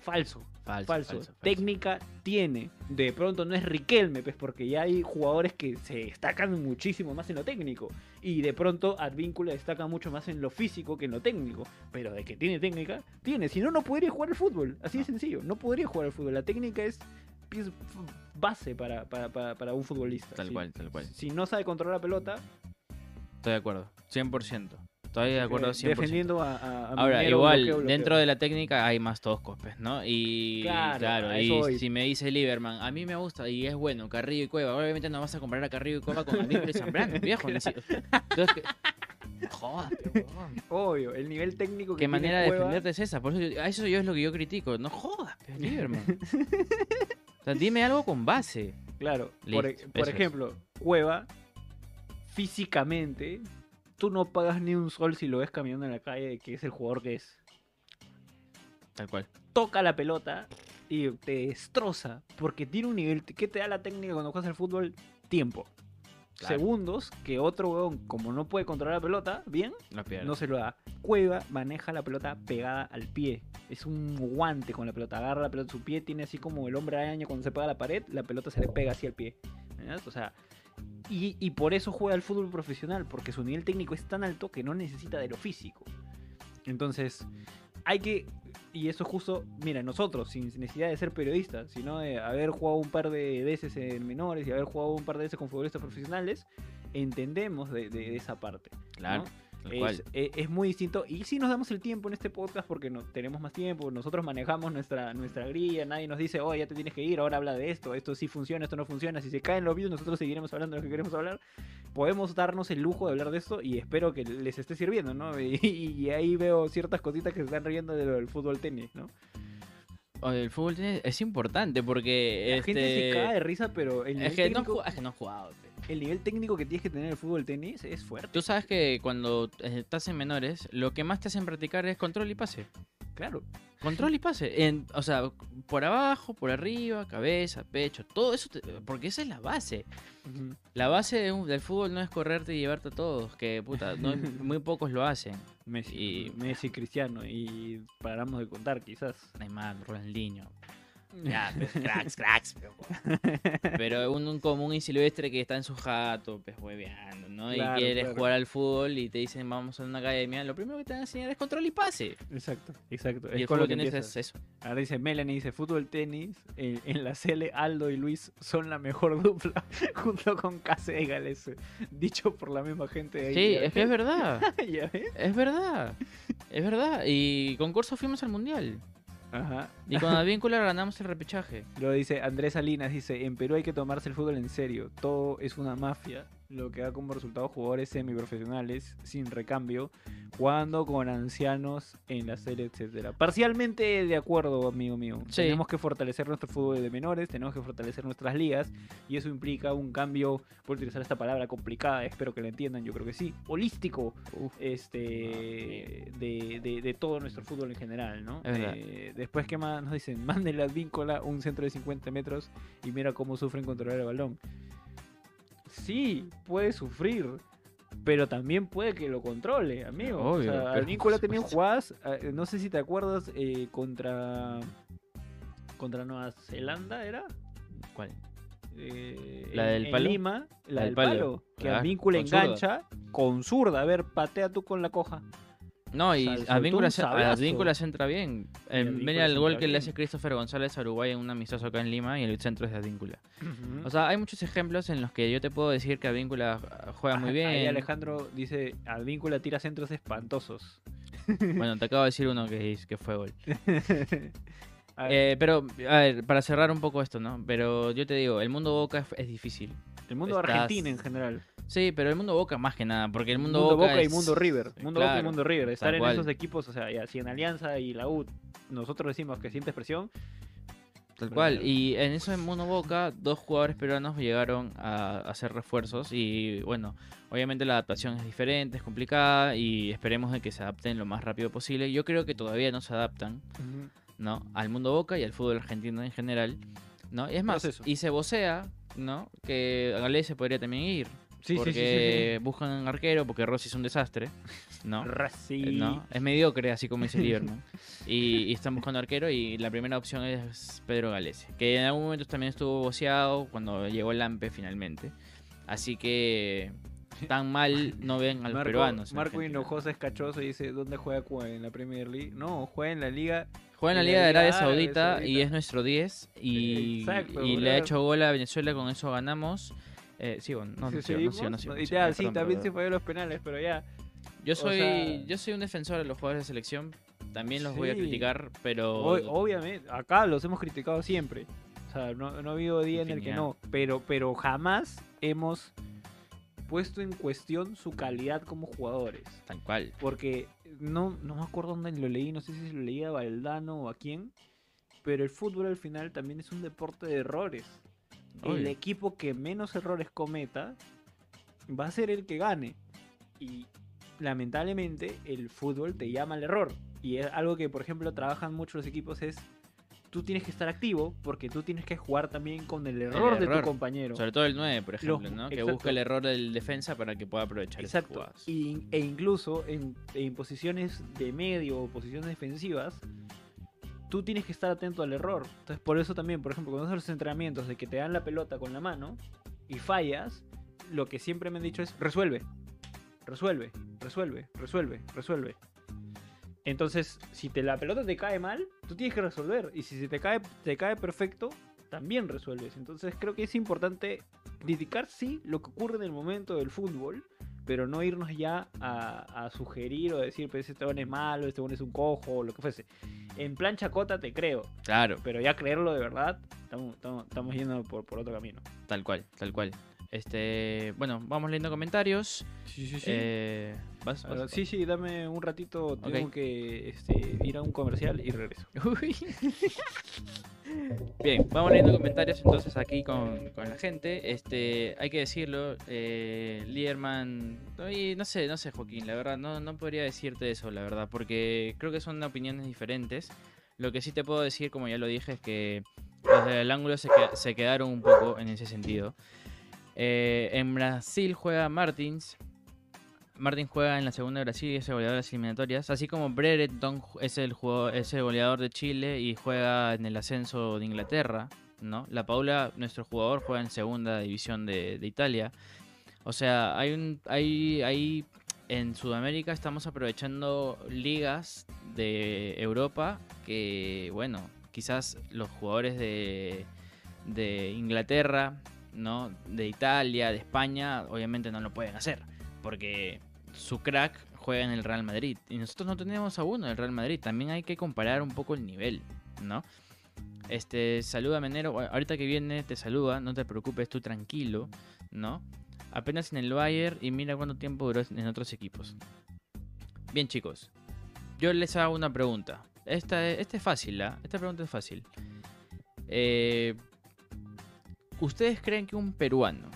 falso. Falso, Falso. falso, falso. Técnica tiene. De pronto no es Riquelme, pues porque ya hay jugadores que se destacan muchísimo más en lo técnico. Y de pronto Advíncula destaca mucho más en lo físico que en lo técnico. Pero de que tiene técnica, tiene. Si no, no podría jugar al fútbol. Así de sencillo. No podría jugar al fútbol. La técnica es base para, para, para, para un futbolista. Tal cual, tal cual. Si no sabe controlar la pelota, Estoy de acuerdo. 100%. Estoy de acuerdo Eh, 100%. Defendiendo a, a- a Ahora, Minero, igual, bloqueo, bloqueo. dentro de la técnica hay más toscos, pues, ¿no? Y Claro, claro, y voy. si me dice Lieberman, a mí me gusta y es bueno, Carrillo y Cueva, obviamente no vas a comparar a Carrillo y Cueva con Advíncula y Zambrano, viejo. <laughs> Entonces, que- Jodas. Obvio, el nivel técnico que ¿Qué manera de defenderte es esa? Por eso, yo- eso yo es lo que yo critico. No jodas, pero Lieberman. <laughs> o sea, dime algo con base. Claro, por, e- Listo, por ejemplo, Cueva, físicamente, tú no pagas ni un sol si lo ves caminando en la calle de que es el jugador que es. Tal cual. Toca la pelota y te destroza porque tiene un nivel. ¿Qué te da la técnica cuando juegas al fútbol? Tiempo. Claro. Segundos que otro weón, como no puede controlar la pelota, bien, La pierde. no se lo da. Cueva maneja la pelota pegada al pie. Es un guante con la pelota. Agarra la pelota en su pie, tiene así como el hombre araña cuando se pega a la pared, la pelota se le pega hacia el pie. ¿verdad? O sea, y, y por eso juega al fútbol profesional, porque su nivel técnico es tan alto que no necesita de lo físico. Entonces, hay que, y eso justo, mira, nosotros, sin necesidad de ser periodistas, sino de haber jugado un par de veces en menores y haber jugado un par de veces con futbolistas profesionales, entendemos de, de- de esa parte. Claro, cual. Es, es muy distinto. Y sí nos damos el tiempo en este podcast porque no, tenemos más tiempo. Nosotros manejamos nuestra, nuestra grilla. Nadie nos dice, oh, ya te tienes que ir. Ahora habla de esto. Esto sí funciona, esto no funciona. Si se caen los views, nosotros seguiremos hablando de lo que queremos hablar. Podemos darnos el lujo de hablar de esto y espero que les esté sirviendo, ¿no? <laughs> Y, y ahí veo ciertas cositas que se están riendo de lo del fútbol tenis, ¿no? El fútbol tenis es importante porque. La gente se este, caga de risa, pero el Es que, no, técnico, es que no he jugado. El nivel técnico que tienes que tener el fútbol tenis es fuerte. Tú sabes que cuando estás en menores, lo que más te hacen practicar es control y pase. Claro. Control y pase. En, o sea, por abajo, por arriba, cabeza, pecho, todo eso. te- porque esa es la base. La base de un- del fútbol no es correrte y llevarte a todos. Que puta, no- <laughs> muy pocos lo hacen. Messi, Y- Messi, Cristiano y paramos de contar quizás. Neymar, Ronaldinho. Ya, pues, cracks, cracks. Pero, un, un común y silvestre que está en su jato, pues hueveando, ¿no? Claro, y quiere claro. jugar al fútbol y te dicen vamos a una academia. Lo primero que te van a enseñar es control y pase. Exacto, exacto. Y Es con lo que empiezas. es eso. Ahora dice Melanie, dice fútbol tenis, en, en la CL Aldo y Luis son la mejor <laughs> dupla junto con Casegales, dicho por la misma gente de ahí. Sí, ¿ya es que es verdad. <laughs> ¿Ya ves? Es verdad. Es verdad. Y con Corso fuimos al mundial. Ajá. Y con Advíncula ganamos el repechaje. Luego dice Andrés Salinas, dice, en Perú hay que tomarse el fútbol en serio, todo es una mafia, lo que da como resultado jugadores semiprofesionales sin recambio, jugando con ancianos en la serie, etcétera. Parcialmente de acuerdo, amigo mío. Sí. Tenemos que fortalecer nuestro fútbol de menores, tenemos que fortalecer nuestras ligas, y eso implica un cambio, por utilizar esta palabra complicada, espero que la entiendan, yo creo que sí, holístico, este de, de- de todo nuestro fútbol en general, ¿no? Eh, después, ¿qué más nos dicen? <laughs> Mándenle a Víncola un centro de 50 metros y mira cómo sufren controlar el balón. Sí, puede sufrir, pero también puede que lo controle, amigo. Obvio, o sea, pero supuesto. jugadas, eh, no sé si te acuerdas, eh, contra contra Nueva Zelanda, ¿era? ¿Cuál? Eh, ¿La en- del en palo? Lima, la, La del del palo. palo. Que Advíncula con zurda. engancha con zurda. A ver, patea tú con la coja. No, y O sea, Advíncula. Advíncula entra bien. Mira el se gol que le hace Christopher González a Uruguay en un amistoso acá en Lima y el centro es de Advíncula. O sea, hay muchos ejemplos en los que yo te puedo decir que Advíncula ah, juega muy Ajá, bien. Ahí Alejandro dice, Advíncula tira centros espantosos. <laughs> Bueno, te acabo de decir uno que, que fue gol. <laughs> A Eh, pero, a ver, para cerrar un poco esto, ¿no? Pero yo te digo, el mundo Boca es, es difícil. El mundo estás- argentino en general. Sí, pero el mundo Boca más que nada, porque el mundo, Mundo, Boca, Boca, y es- Mundo River. Mundo Boca y Mundo River. Estar en cual. esos equipos, o sea, ya, si en Alianza y la U nosotros decimos que sientes presión, Tal cual. Y en eso en Mundo Boca, dos jugadores peruanos llegaron a, hacer refuerzos. Y bueno, obviamente la adaptación es diferente, es complicada. Y esperemos de que se adapten lo más rápido posible. Yo creo que todavía no se adaptan, ¿no? Al Mundo Boca y al fútbol argentino en general. ¿No? Y es más, y se vocea, ¿no? Que Galés se podría también ir. Sí, sí, sí, porque sí, buscan un arquero, porque Rossi es un desastre, <laughs> ¿no? Racing. Eh, ¿no? Es mediocre, así como dice Lieberman. <laughs> y, y están buscando arquero y la primera opción es Pedro Galese, que en algún momento también estuvo boceado cuando llegó el Lampe finalmente. Así que tan <laughs> mal no ven a los Marco, peruanos. en Marco. Hinojosa es cachoso y dice, ¿dónde juega Cuba? ¿En la Premier League? No, juega en la Liga Juega en la Liga de Arabia Saudita, y es nuestro 10 y, Exacto, y le ha hecho gol a Venezuela, con eso ganamos. Eh, sigo, no, no, sigo, no sigo, no sigo, no ya, sí, perdón, también perdón. se falló los penales, pero ya. Yo soy, sea- yo soy un defensor de los jugadores de selección. También los voy a criticar, pero. O- obviamente, acá los hemos criticado siempre. O sea, no, no ha habido día en el que no. Pero, pero jamás hemos puesto en cuestión su calidad como jugadores. Tal cual. Porque no, no me acuerdo dónde lo leí, no sé si lo leí a Valdano o a quién. Pero el fútbol al final también es un deporte de errores. El equipo que menos errores cometa va a ser el que gane. Y lamentablemente el fútbol te llama al error. Y es algo que, por ejemplo, trabajan mucho los equipos es tú tienes que estar activo porque tú tienes que jugar también con el error, de error. tu compañero. Sobre todo el 9, por ejemplo, Los- ¿no? Que busca el error del defensa para que pueda aprovechar Exacto. jugadas. Y- e incluso en, en posiciones de medio o posiciones defensivas, tú tienes que estar atento al error. Entonces, por eso también, por ejemplo, cuando haces los entrenamientos de que te dan la pelota con la mano y fallas, lo que siempre me han dicho es resuelve, resuelve, resuelve, resuelve, resuelve. Entonces, si te, la pelota te cae mal, tú tienes que resolver. Y si se te cae, te cae perfecto, también resuelves. Entonces creo que es importante criticar, sí, lo que ocurre en el momento del fútbol, pero no irnos ya a, a sugerir o decir, pues este bueno es malo, este bueno es un cojo, o lo que fuese. En plan chacota te creo, Claro, pero ya creerlo de verdad, estamos, estamos, estamos yendo por, por otro camino. tal cual, tal cual. Este, bueno, vamos leyendo comentarios. Sí, sí, Eh, ¿vas? Ah, vas? sí, sí, dame un ratito, tengo que este, ir a un comercial y regreso. <laughs> Uy. Bien, vamos leyendo comentarios entonces aquí con, con la gente. Este, hay que decirlo, eh, no sé, no sé, Joaquín, la verdad, no, no podría decirte eso, la verdad, porque creo que son opiniones diferentes. Lo que sí te puedo decir, como ya lo dije, es que los del ángulo se, que- se quedaron un poco en ese sentido. Eh, en Brasil juega Martins. Martin juega en la segunda de Brasil y es el goleador de las eliminatorias. Así como Brereton es el, es el goleador de Chile y juega en el ascenso de Inglaterra. ¿no? La Paula, nuestro jugador, juega en segunda división de, de Italia. O sea, hay un. Hay, hay, en Sudamérica estamos aprovechando ligas de Europa que, bueno, quizás los jugadores de, de Inglaterra, ¿no? De Italia, de España, obviamente no lo pueden hacer. Porque su crack juega en el Real Madrid. Y nosotros no tenemos a uno del Real Madrid. También hay que comparar un poco el nivel, ¿no? Este, saluda Menero. Ahorita que viene te saluda, no te preocupes, tú tranquilo, ¿no? Apenas en el Bayern y mira cuánto tiempo duró en otros equipos. Bien, chicos. Yo les hago una pregunta. Esta, esta es fácil, ¿ah? Esta pregunta es fácil. Eh, ¿Ustedes creen que un peruano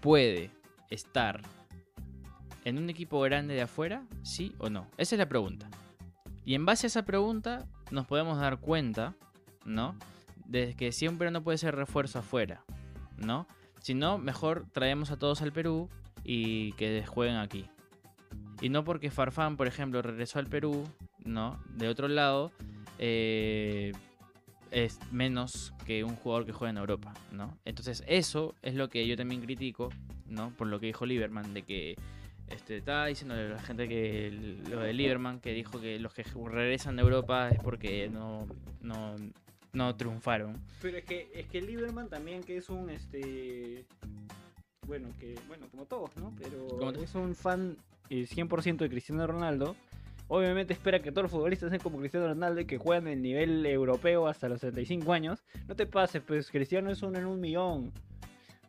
puede estar en un equipo grande de afuera? ¿Sí o no? Esa es la pregunta. Y en base a esa pregunta nos podemos dar cuenta, ¿no? De que si un peruano puede ser refuerzo afuera, ¿no? Si no, mejor traemos a todos al Perú y que jueguen aquí. Y no porque Farfán, por ejemplo, regresó al Perú, ¿no? De otro lado, eh, es menos que un jugador que juega en Europa, ¿no? Entonces eso es lo que yo también critico, ¿no? Por lo que dijo Lieberman, de que este, estaba diciendo la gente que lo de Lieberman, que dijo que los que regresan de Europa es porque no, no, no triunfaron. Pero es que, es que Lieberman también que es un este bueno, que bueno, como todos, ¿no? Pero es un fan eh, 100% de Cristiano Ronaldo. Obviamente espera que todos los futbolistas sean como Cristiano Ronaldo y que juegan en nivel europeo hasta los 75 años. No te pases, pues Cristiano es uno en un millón.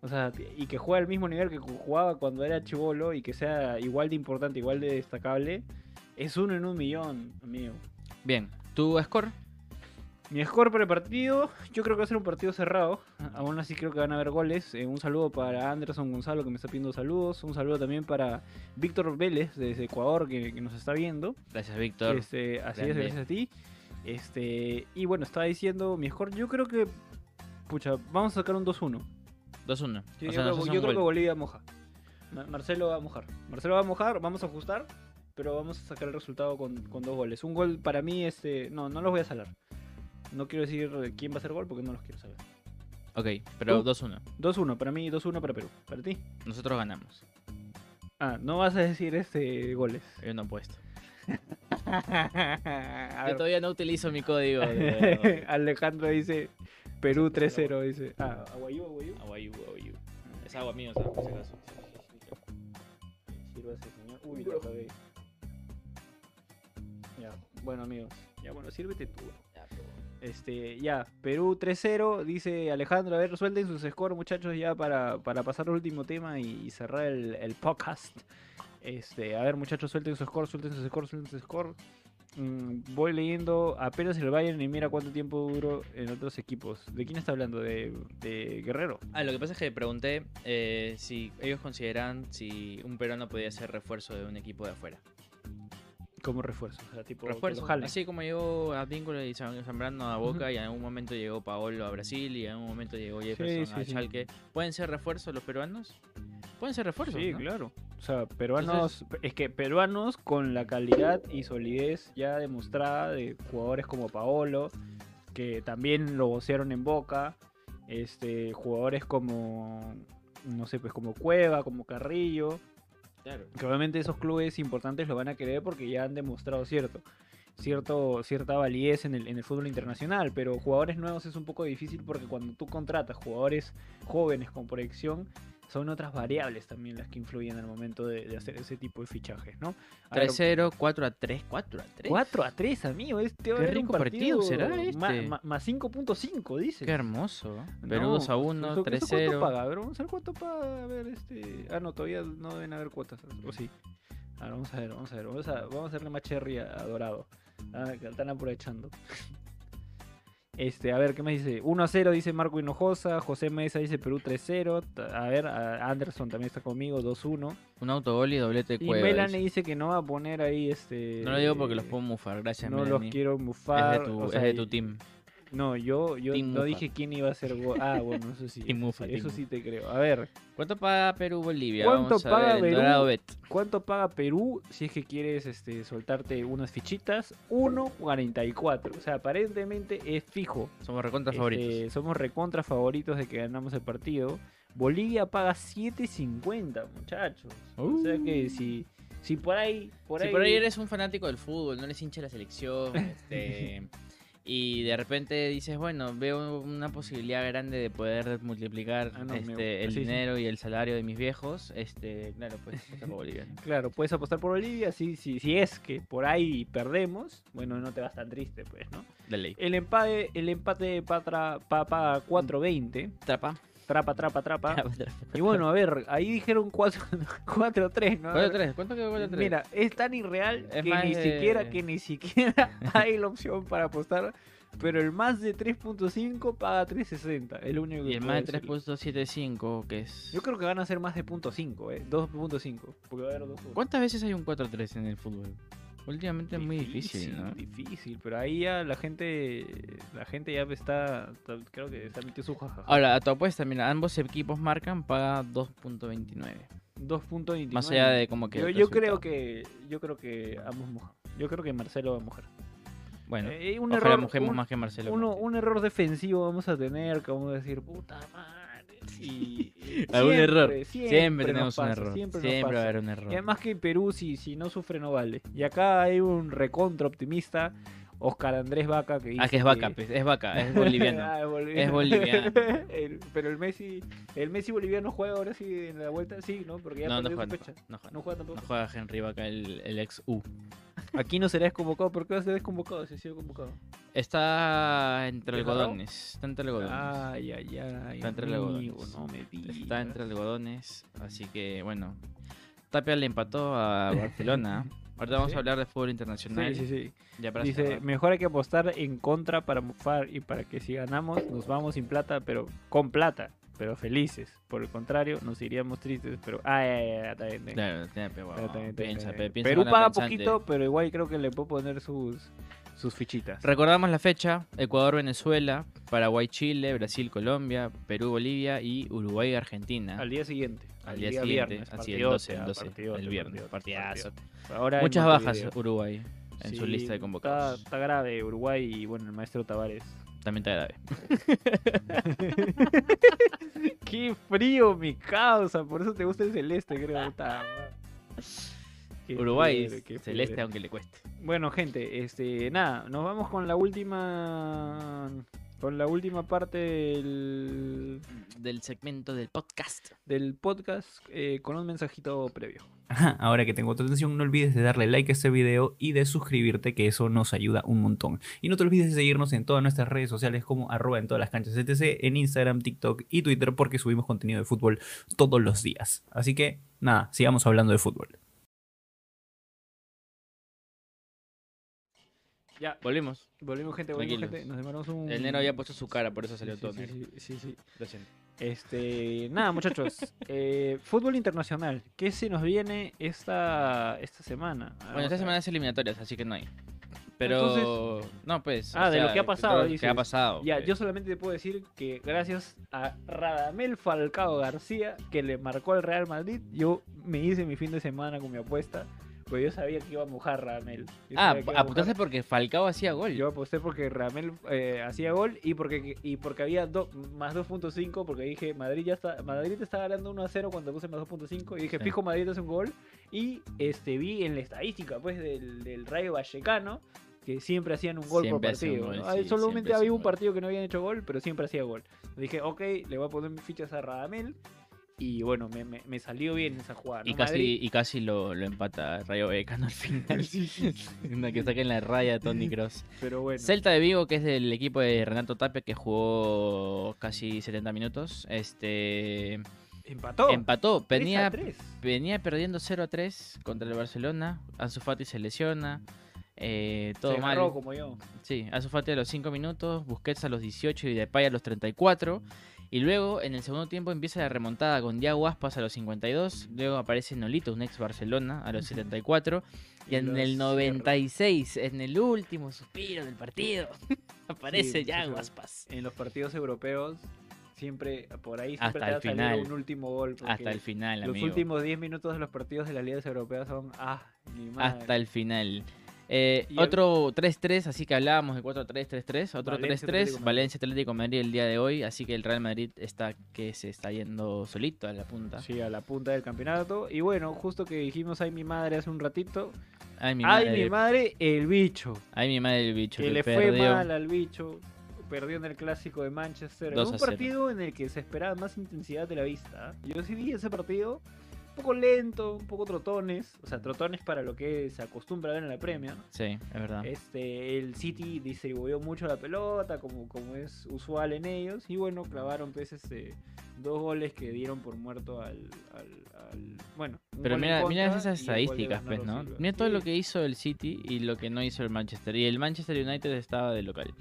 O sea, y que juega al mismo nivel que jugaba cuando era chivolo y que sea igual de importante, igual de destacable, es uno en un millón, amigo. Bien, ¿tu score? Mi score para el partido, yo creo que va a ser un partido cerrado. Aún así creo que van a haber goles. Eh, un saludo para Anderson Gonzalo que me está pidiendo saludos. Un saludo también para Víctor Vélez desde Ecuador que, que nos está viendo. Gracias, Víctor. Este, así es, gracias a ti. Este, y bueno, estaba diciendo mi score. Yo creo que, pucha, vamos a sacar un 2-1. 2-1. Sí, O yo sea, creo, yo creo que. Bolivia moja. Ma- Marcelo va a mojar. Marcelo va a mojar, vamos a ajustar, pero vamos a sacar el resultado con, con dos goles. Un gol para mí, este, no, no los voy a salar. No quiero decir quién va a hacer gol porque no los quiero saber. Ok, pero ¿Tú? 2-1. 2-1, para mí 2-1 para Perú. ¿Para ti? Nosotros ganamos. Ah, no vas a decir este goles. Yo no apuesto. <laughs> Yo todavía no utilizo mi código. de- <laughs> Alejandro dice Perú 3-0, dice. Ah, Aguayú, Aguayú. Aguayú, aguayú. Es agua mío, ¿sabes? Por si acaso. sírvase, señor. Uy, cagué. Ya, bueno, amigos. Ya, bueno, sírvete tú. Este, ya, Perú 3-0, dice Alejandro, a ver, suelten sus scores, muchachos, ya para, para pasar al último tema y, cerrar el, podcast. Este, a ver, muchachos, suelten su score, suelten su score, suelten su score. Mm, voy leyendo apenas el Bayern y mira cuánto tiempo duró en otros equipos. ¿De quién está hablando? ¿De, de Guerrero? Ah, lo que pasa es que pregunté eh, si ellos consideran si un peruano podía ser refuerzo de un equipo de afuera. Como refuerzo, o sea, tipo que lo Refuerzo. Así como llegó Advíncula y Zam- Zambrano a Boca y en algún momento llegó Paolo a Brasil y en algún momento llegó Jefferson sí, a sí. Schalke. ¿Pueden ser refuerzos los peruanos? Pueden ser refuerzos, Sí, ¿no? claro. O sea, peruanos, es que peruanos con la calidad y solidez ya demostrada de jugadores como Paolo, que también lo vocearon en Boca, este, jugadores como, no sé, pues como Cueva, como Carrillo, Claro. que obviamente esos clubes importantes lo van a querer porque ya han demostrado cierto, cierto cierta validez en el, en el fútbol internacional, pero jugadores nuevos es un poco difícil porque cuando tú contratas jugadores jóvenes con proyección, son otras variables también las que influyen al momento de, de hacer ese tipo de fichajes, ¿no? A ver, 3-0, 4 a 3, 4 a 3. 4 a 3, amigo. Este va a Qué haber un rico partido será ma- este. ma- Más 5.5, dice. Qué hermoso. No, Perú 2 a 1, ¿eso- eso ¿Cuánto 3-0. paga? A ver, vamos a ver cuánto paga. A ver, este. Ah, no, todavía no deben haber cuotas. ¿O sí? A ver, vamos a ver, vamos a ver. Vamos a, vamos a hacerle más cherry a, a Dorado. Ah, están aprovechando. Este, a ver, ¿qué me dice? 1 a 0 dice Marco Hinojosa. José Mesa dice Perú 3-0. Ta- A ver, a- Anderson también está conmigo, 2-1. Un autogol y doblete de Y. Melanie dice. que no va a poner ahí este. No lo digo porque los puedo mufar, gracias No los Melanie. quiero Es mufar. de tu, o es sea, de tu team. No, yo, yo Team no Mufa. dije quién iba a ser Ah, bueno, eso sí. <laughs> Mufa, eso sí te creo. A ver, ¿Cuánto paga Perú Bolivia? ¿Cuánto Vamos a paga ver, Perú? Dorado Bet. ¿cuánto paga Perú si es que quieres este, soltarte unas fichitas? 1.44. O sea, aparentemente es fijo. Somos recontra Este, favoritos. somos recontra favoritos de que ganamos el partido. Bolivia paga 7.50, muchachos. O sea que si, si por ahí. Por si ahí, por ahí eres un fanático del fútbol, no eres hincha de la selección, este, <laughs> y de repente dices, bueno, veo una posibilidad grande de poder multiplicar Ah, no, este, el sí, sí. dinero y el salario de mis viejos, este, claro, pues apostar por Bolivia. ¿no? Claro, puedes apostar por Bolivia. Si, si, si es que por ahí perdemos, bueno, no te vas tan triste, pues, ¿no? De ley. El empate, el empate patra, pa- paga 4.20. Trapa. Trapa, trapa, trapa. Y bueno, a ver, ahí dijeron 4 4-3, <laughs> ¿no? A ver, 4-3, ¿cuánto quedó 4-3? Mira, es tan irreal Es que ni de- siquiera que ni siquiera <laughs> hay la opción para apostar. Pero el más de 3.5 paga 3.60. El único que y el más de decirlo. 3.75, que es... Yo creo que van a ser más de .5, eh. 2.5. Porque va a haber dos. ¿Cuántas veces hay un 4-3 en el fútbol? Últimamente es muy difícil, ¿no? Difícil, pero ahí ya la gente la gente ya está, está- creo que se ha metido su jajaja. Ahora, a tu apuesta, mira, ambos equipos marcan, paga 2.29. 2.29. Más allá de como que yo, creo que yo creo que ambos mojan. Yo creo que Marcelo va a mojar. Bueno, Eh, un error, un- más que Marcelo. uno- un error defensivo vamos a tener, que vamos a decir, puta madre. Y, y Algún siempre, error. Siempre, tenemos un error. Siempre, Siempre, va a haber un error. Y además que Perú, si, si no sufre, no vale. Y acá hay un recontra optimista, Oscar Andrés Vaca, que dice Ah, que es vaca, pues, es vaca, es boliviano. <laughs> Ah, es boliviano. Es boliviano. <laughs> El- Pero el Messi, el Messi boliviano juega ahora sí en la vuelta, sí, ¿no? Porque ya no, no juega, no fecha. juega, no juega. No juega tampoco. No juega Henry Vaca, el, el ex U. Aquí no será desconvocado, ¿por qué va a ser desconvocado si ha sido convocado? Está entre algodones. Está entre algodones. Ay, ay, ay. Está entre amigo, algodones. No me digas. Está entre algodones. Así que, bueno. Tapia le empató a <laughs> Barcelona. Ahorita vamos Sí. a hablar de fútbol internacional. Sí, sí, sí. Ya para Dice, cerrar. mejor hay que apostar en contra para mufar y para que si ganamos nos vamos sin plata, pero con plata, pero felices. Por el contrario, nos iríamos tristes, pero... Está bien, está bien. Claro, Está está piensa, está piensa Perú paga poquito, pero igual creo que le puedo poner sus, sus fichitas. Recordamos la fecha: Ecuador-Venezuela, Paraguay-Chile, Brasil-Colombia, Perú-Bolivia y Uruguay-Argentina. Al día siguiente. Al día siguiente, viernes, así el partidote, 12, el ah, 12, partidote, el viernes, partidazo. Ahora Muchas bajas. Uruguay en su Sí, lista de Está, convocados. está grave Uruguay y bueno, el maestro Tavares. También está grave. <laughs> Qué frío mi causa, por eso te gusta el celeste, creo. Qué Uruguay, qué celeste aunque le cueste. Bueno, gente, este, nada, nos vamos con la última con la última parte del, Del segmento del podcast. del podcast eh, con un mensajito previo. Ajá, ahora que tengo tu atención, no olvides de darle like a este video y de suscribirte, que eso nos ayuda un montón. Y no te olvides de seguirnos en todas nuestras redes sociales como arroba en todas las canchas etc, en Instagram, TikTok y Twitter, porque subimos contenido de fútbol todos los días. Así que, nada, sigamos hablando de fútbol. Ya, Volvimos. volvimos gente, volvimos Tranquilos. gente. Nos demoramos un... El había puesto su cara, por eso salió Sí, todo sí, negro. sí, sí, sí. Lo siento. Este, nada, muchachos. <laughs> eh, fútbol internacional. ¿Qué se nos viene esta, esta semana? Bueno, Vamos esta semana es eliminatorias, así que no hay. Pero. no, pues. Ah, de lo sea, que ha pasado, lo que ha pasado. Ya, pues. yo solamente te puedo decir que gracias a Radamel Falcao García, que le marcó al Real Madrid, yo me hice mi fin de semana con mi apuesta, pues yo sabía que iba a mojar Radamel. Yo Ah, sabía que iba a apuntaste mojar. porque Falcao hacía gol. Yo aposté porque Radamel eh, hacía gol y porque y porque había do- más 2.5 porque dije Madrid ya está Madrid está ganando 1 a 0 cuando puse más 2.5 y dije fijo Madrid hace un gol y este vi en la estadística pues del, del Rayo Vallecano que siempre hacían un gol Siempre por partido. gol, ¿no? Ahí sí, solamente había un un gol. partido que no habían hecho gol, pero siempre hacía gol. Dije, ok, le voy a poner mis fichas a Radamel y bueno, me, me- me salió bien esa jugada. Y casi, Madrid- y casi lo, lo empata Rayo Vallecano al final. <laughs> Una que saca en la raya Tony Cross. pero bueno. Celta de Vigo, que es del equipo de Renato Tapia, que jugó casi 70 minutos. Este empató. empató. 3 a Venía, 3. venía perdiendo 0 a 3 contra el Barcelona. Ansu Fati se lesiona. eh, todo Se mal. como yo. Sí, Ansu Fati a los 5 minutos, Busquets a los 18 y Depay a los 34. Y luego, en el segundo tiempo, empieza la remontada con Diago Aspas a los 52. Luego aparece Nolito, un ex Barcelona, a los 74. Y en los el 96, en el último suspiro del partido, <laughs> aparece Sí, Diago. Aspas. en los partidos europeos siempre por ahí siempre Hasta el final. un último gol Hasta el final, los amigo. últimos 10 minutos de los partidos de las ligas europeas son ah mi madre. Hasta el final. Eh, otro 3-3, así que hablábamos de 4-3-3-3. Otro Valencia, 3-3, Atlético Madrid. Valencia Atlético Madrid el día de hoy. Así que el Real Madrid está que se está yendo solito a la punta. Sí, a la punta del campeonato. Y bueno, justo que dijimos ay mi madre hace un ratito. Ay, mi ay madre. mi madre, el bicho. Ay, mi madre el bicho. que que le fue perdió. mal al bicho. Perdió en el clásico de Manchester. En 2 un a 0. partido en el que se esperaba más intensidad de la vista. Yo sí vi ese partido un poco lento, un poco trotones. O sea, trotones para lo que se acostumbra a ver en la Premier. Sí, es verdad. Este, el City distribuyó mucho la pelota, como, como es usual en ellos. Y bueno, clavaron pues, este, dos goles que dieron por muerto al. al- al- bueno, Pero mira, mira esas estadísticas, pues, ¿no? Silva. Mira todo Sí, lo que hizo el City y lo que no hizo el Manchester. Y el Manchester United estaba de local.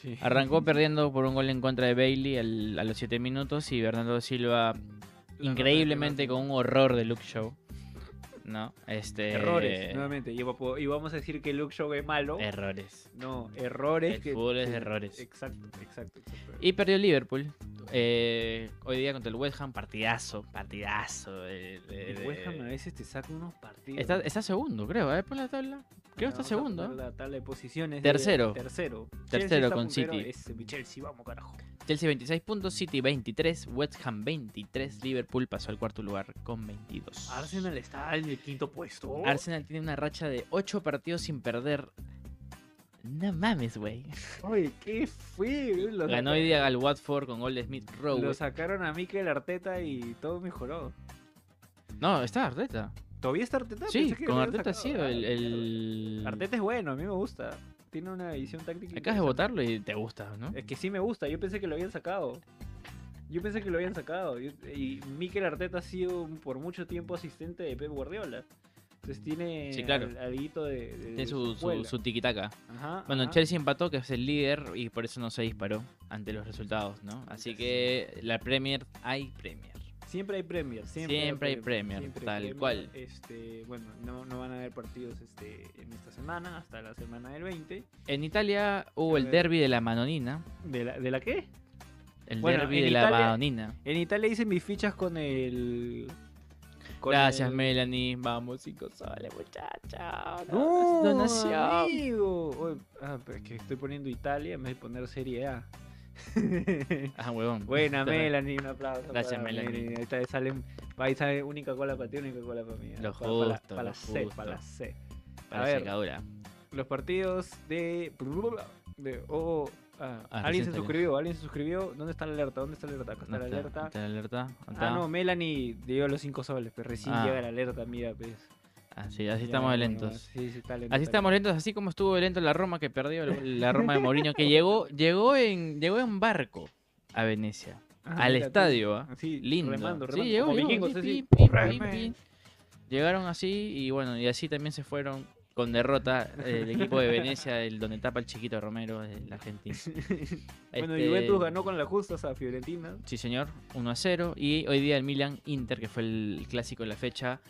sí. Arrancó <laughs> perdiendo por un gol en contra de Bailey al- a los 7 minutos y Bernardo Silva increíblemente con un horror de Luke Show. ¿No? Este... Errores, nuevamente. Y va- y vamos a decir que Luke Show es malo. Errores. No, errores. El que, fútbol es errores. Exacto, exacto, exacto. Y perdió Liverpool. Eh, hoy día contra el West Ham, partidazo, partidazo. de- el West Ham a veces te saca unos partidos. Está, está segundo, creo. A ver, por la tabla. Creo que está segundo. poner La tabla de posiciones. Tercero. De, tercero. Tercero con puntero, City. Es Chelsea, vamos carajo. Chelsea 26 puntos, City 23, West Ham 23, Liverpool pasó al cuarto lugar con 22. Arsenal está en el quinto puesto. Arsenal tiene una racha de 8 partidos sin perder. No mames, güey. Oye, ¿qué fue? Ganó hoy día al Watford con gol de Smith Rowe. Lo sacaron a Mikel Arteta y todo mejoró. No, está Arteta. ¿Todavía está Arteta? Sí, Pensé que con Arteta sido el, Ah, el-. Arteta es bueno, a mí me gusta. Tiene una visión táctica. Acabas de votarlo y te gusta, ¿no? Es que sí me gusta, yo pensé que lo habían sacado. Yo pensé que lo habían sacado. Y Mikel Arteta ha sido por mucho tiempo asistente de Pep Guardiola. Entonces tiene Sí, claro. al- de, Tiene su, su, tiquitaca. Ajá, Bueno, ajá. Chelsea empató, que es el líder, y por eso no se disparó ante los resultados, ¿no? Así que la Premier, hay Premier. Siempre hay Premier. Siempre, Siempre hay Premier, hay tal Premier. cual. Este, bueno, no, no van a haber partidos este, en esta semana, hasta la semana del 20. En Italia hubo A el ver. derby de la Manonina. ¿De la, de la qué? El Bueno, derby de la Manonina. En Italia hice mis fichas con el. Con Gracias, el- Melanie. Vamos, cinco soles, muchacha. No, donación. amigo. Ah, pero es que estoy poniendo Italia en vez de poner Serie A. <laughs> Ah, huevón. Buena. Melanie, un aplauso. Gracias, para Melanie. Ahí está, salen, ahí sale única cola para ti, única cola para mí. Lo para, para la- justo, para lo la C, justo. para la C. Para a ver. secadura. Los partidos de. de oh, Ah, Ah, alguien se suscribió, alguien se suscribió. ¿Dónde está la alerta? ¿Dónde está la alerta? Acá está la ¿Dónde alerta. está la alerta? Ah, no, Melanie dio los 5 soles, pero recién Ah. llega la alerta, mira, pues. Ah, sí, así Ya, estamos lentos. Sí, sí, está lento. Así estamos lentos, así como estuvo lento la Roma que perdió, la Roma de Mourinho que llegó, llegó en, llegó en barco a Venecia. Ah, al mira estadio, ¿ah? Así, lindo. remando, Sí, llegó, llegó, vikingos, así. pim. Llegaron así y bueno, y así también se fueron con derrota eh, el equipo de Venecia, el donde tapa el chiquito Romero, el argentino. <laughs> Bueno, Este, Juventus ganó con las justas a Fiorentina. Sí, señor, 1 a 0. Y hoy día el Milan Inter, que fue el clásico de la fecha,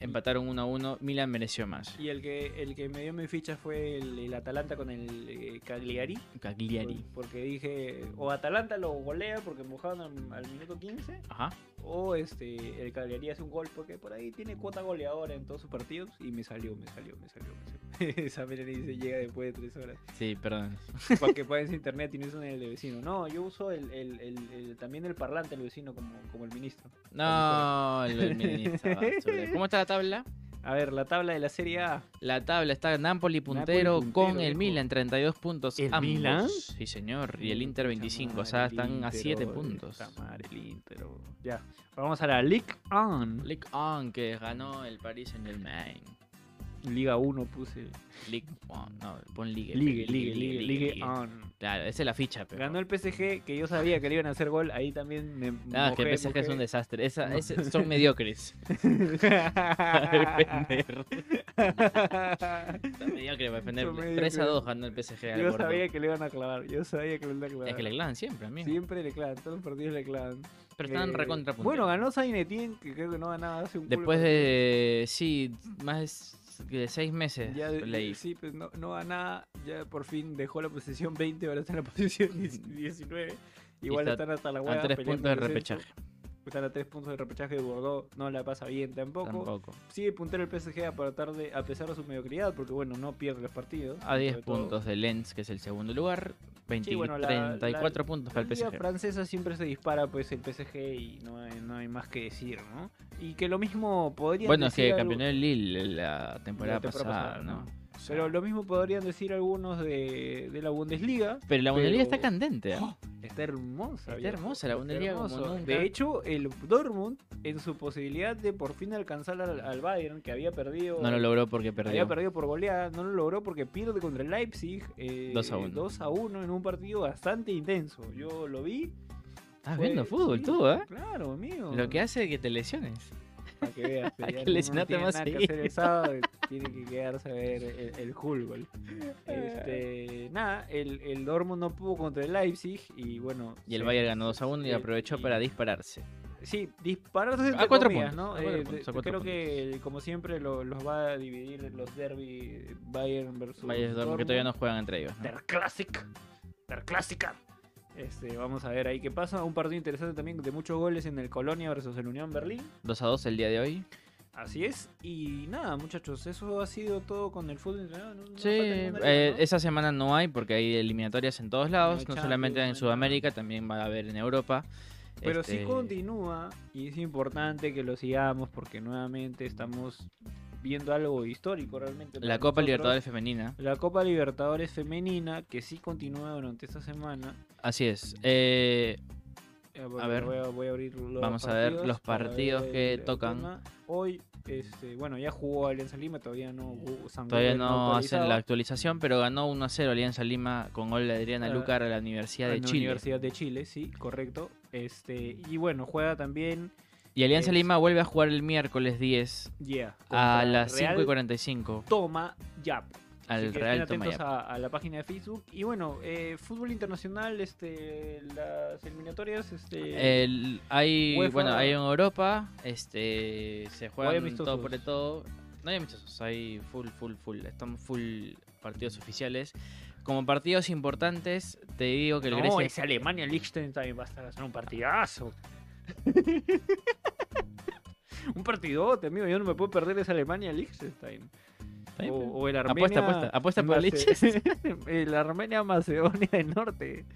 empataron 1 a 1. Milan mereció más. Y el que, el que me dio mi ficha fue el, el Atalanta con el eh, Cagliari. Cagliari. Por- Porque dije, o Atalanta lo golea porque mojaron al, al minuto 15, Ajá. o este el Cagliari hace un gol porque por ahí tiene cuota goleadora en todos sus partidos. Y me salió, me salió, me salió. Me salió. <laughs> Esa Melanie dice llega después de tres horas. Sí, perdón. <laughs> Para que <laughs> pagues internet y no usen el de vecino. No, yo uso el, el- el- el- también el parlante del vecino como, como el ministro. No, el, el ministro, basura. ¿Cómo está la tabla? A ver, la tabla de la Serie A. La tabla está Napoli puntero, puntero, con el. Milan 32 puntos. ¿El ambos. Milan? Sí, señor. Y el Inter Pucha 25. O sea, están a Inter, 7 oh, puntos. puta madre, el Inter, oh. Ya. Vamos a la Ligue 1. League On, que ganó el Paris en el Main. Liga 1 puse. League On, no, pon Ligue. Ligue, Ligue, Ligue, Ligue Ligue. 1. Claro, esa es la ficha, pero. Ganó el PSG, que yo sabía que le iban a hacer gol. Ahí también me. No, es que el PSG es un desastre. Esa, son <laughs> mediocres. Son mediocres para defender. Son 3 a mediocres. 2 ganó el PSG al Yo sabía que le iban a clavar. Yo sabía que le iban a clavar. Es que le clavan siempre, amigo. Siempre le clavan. Todos los partidos le clavan. Pero están Eh, recontra Bueno, ganó Sainetien, que creo que no ganaba hace un Después de. Sí, más de 6 meses. Ya, de- leí. sí, pues no, no ganaba, ya por fin dejó la posición 20, ahora está en la <laughs> posición 19. Igual está están hasta la A hueá 3 peleando puntos de repechaje. Están a 3 puntos de repechaje de Bordeaux, no la pasa bien tampoco. Tampoco. Sigue puntero el PSG a, de, a pesar de su mediocridad, porque bueno, no pierde los partidos. A 10 sobre todo. puntos de Lens, que es el segundo lugar. 20, Sí, bueno, la- 34 la- puntos La para el PSG. francesa siempre se dispara pues el PSG y no hay, no hay más que decir, ¿no? Y que lo mismo podrían Bueno, es que algo- campeonó el Lille la temporada, la temporada pasada, pasada, ¿no? ¿no? Pero lo mismo podrían decir algunos de, de la Bundesliga. pero la Bundesliga está candente. ¿eh? Está hermosa. Está viejo, hermosa la Bundesliga como. De hecho, el Dortmund, en su posibilidad de por fin alcanzar al, al Bayern, que había perdido. No lo logró porque perdió. Había perdido por goleada, no lo logró porque pierde contra el Leipzig eh, 2 a 1. 2 a 1 en un partido bastante intenso. Yo lo vi. Estás fue- viendo fútbol sí, tú, ¿eh? Claro, amigo. Lo que hace que te lesiones. Para que veas. <laughs> Ya que no más nada que el sábado, tiene que quedarse a ver el, <laughs> el. Este, nada, el, el Dortmund no pudo contra el Leipzig y bueno. Y el se- Bayern ganó 2 a 1 y aprovechó y- para dispararse. Sí, dispararse A cuatro comillas, puntos, ¿no? a cuatro Eh, puntos, a de- cuatro creo que como siempre lo- los va a dividir los derby Bayern versus Bayern Dortmund, que todavía no juegan entre ellos. ¿no? Der Classic. Der Clásica. Este, vamos a ver ahí qué pasa. Un partido interesante también de muchos goles en el Colonia versus el Unión Berlín. 2 a 2 el día de hoy. Así es. Y nada, muchachos, eso ha sido todo con el fútbol. No- no Sí, eh, ¿no? esa semana no hay porque hay eliminatorias en todos lados, No solamente en Sudamérica, también va a haber en Europa. Pero Este, sí continúa y es importante que lo sigamos porque nuevamente estamos viendo algo histórico realmente. La Copa nosotros. Libertadores Femenina. La Copa Libertadores femenina que sí continúa durante esta semana. Así es. Eh, Eh, A ver, voy a, voy a abrir los vamos a ver los partidos ver que el tocan. Hoy, este, bueno, ya jugó Alianza Lima, todavía no. San todavía no hacen la actualización, pero ganó 1 a 0 Alianza Lima con gol de Adriana Ah, Lucar a la Universidad de Chile. Universidad de Chile, sí, correcto. Este, y bueno, juega también. Y Alianza es- Lima vuelve a jugar el miércoles 10 Yeah, a las 5 y Real 45 Toma Yap. Al que Real estén atentos a, a la página de Facebook. Y bueno, eh, fútbol internacional, este, las eliminatorias, este, El- hay, UEFA- bueno, hay en Europa, este, se amistosos? todo por todo. No hay amistosos, hay full, full, full. Están full partidos oficiales. Como partidos importantes, te digo que el no, Grecia... ese Alemania Liechtenstein va a estar haciendo un partidazo. Un partidote, amigo. Yo no me puedo perder ese Alemania Liechtenstein. O, o el Armenia. Apuesta, apuesta, apuesta por <laughs> el Armenia Macedonia del Norte.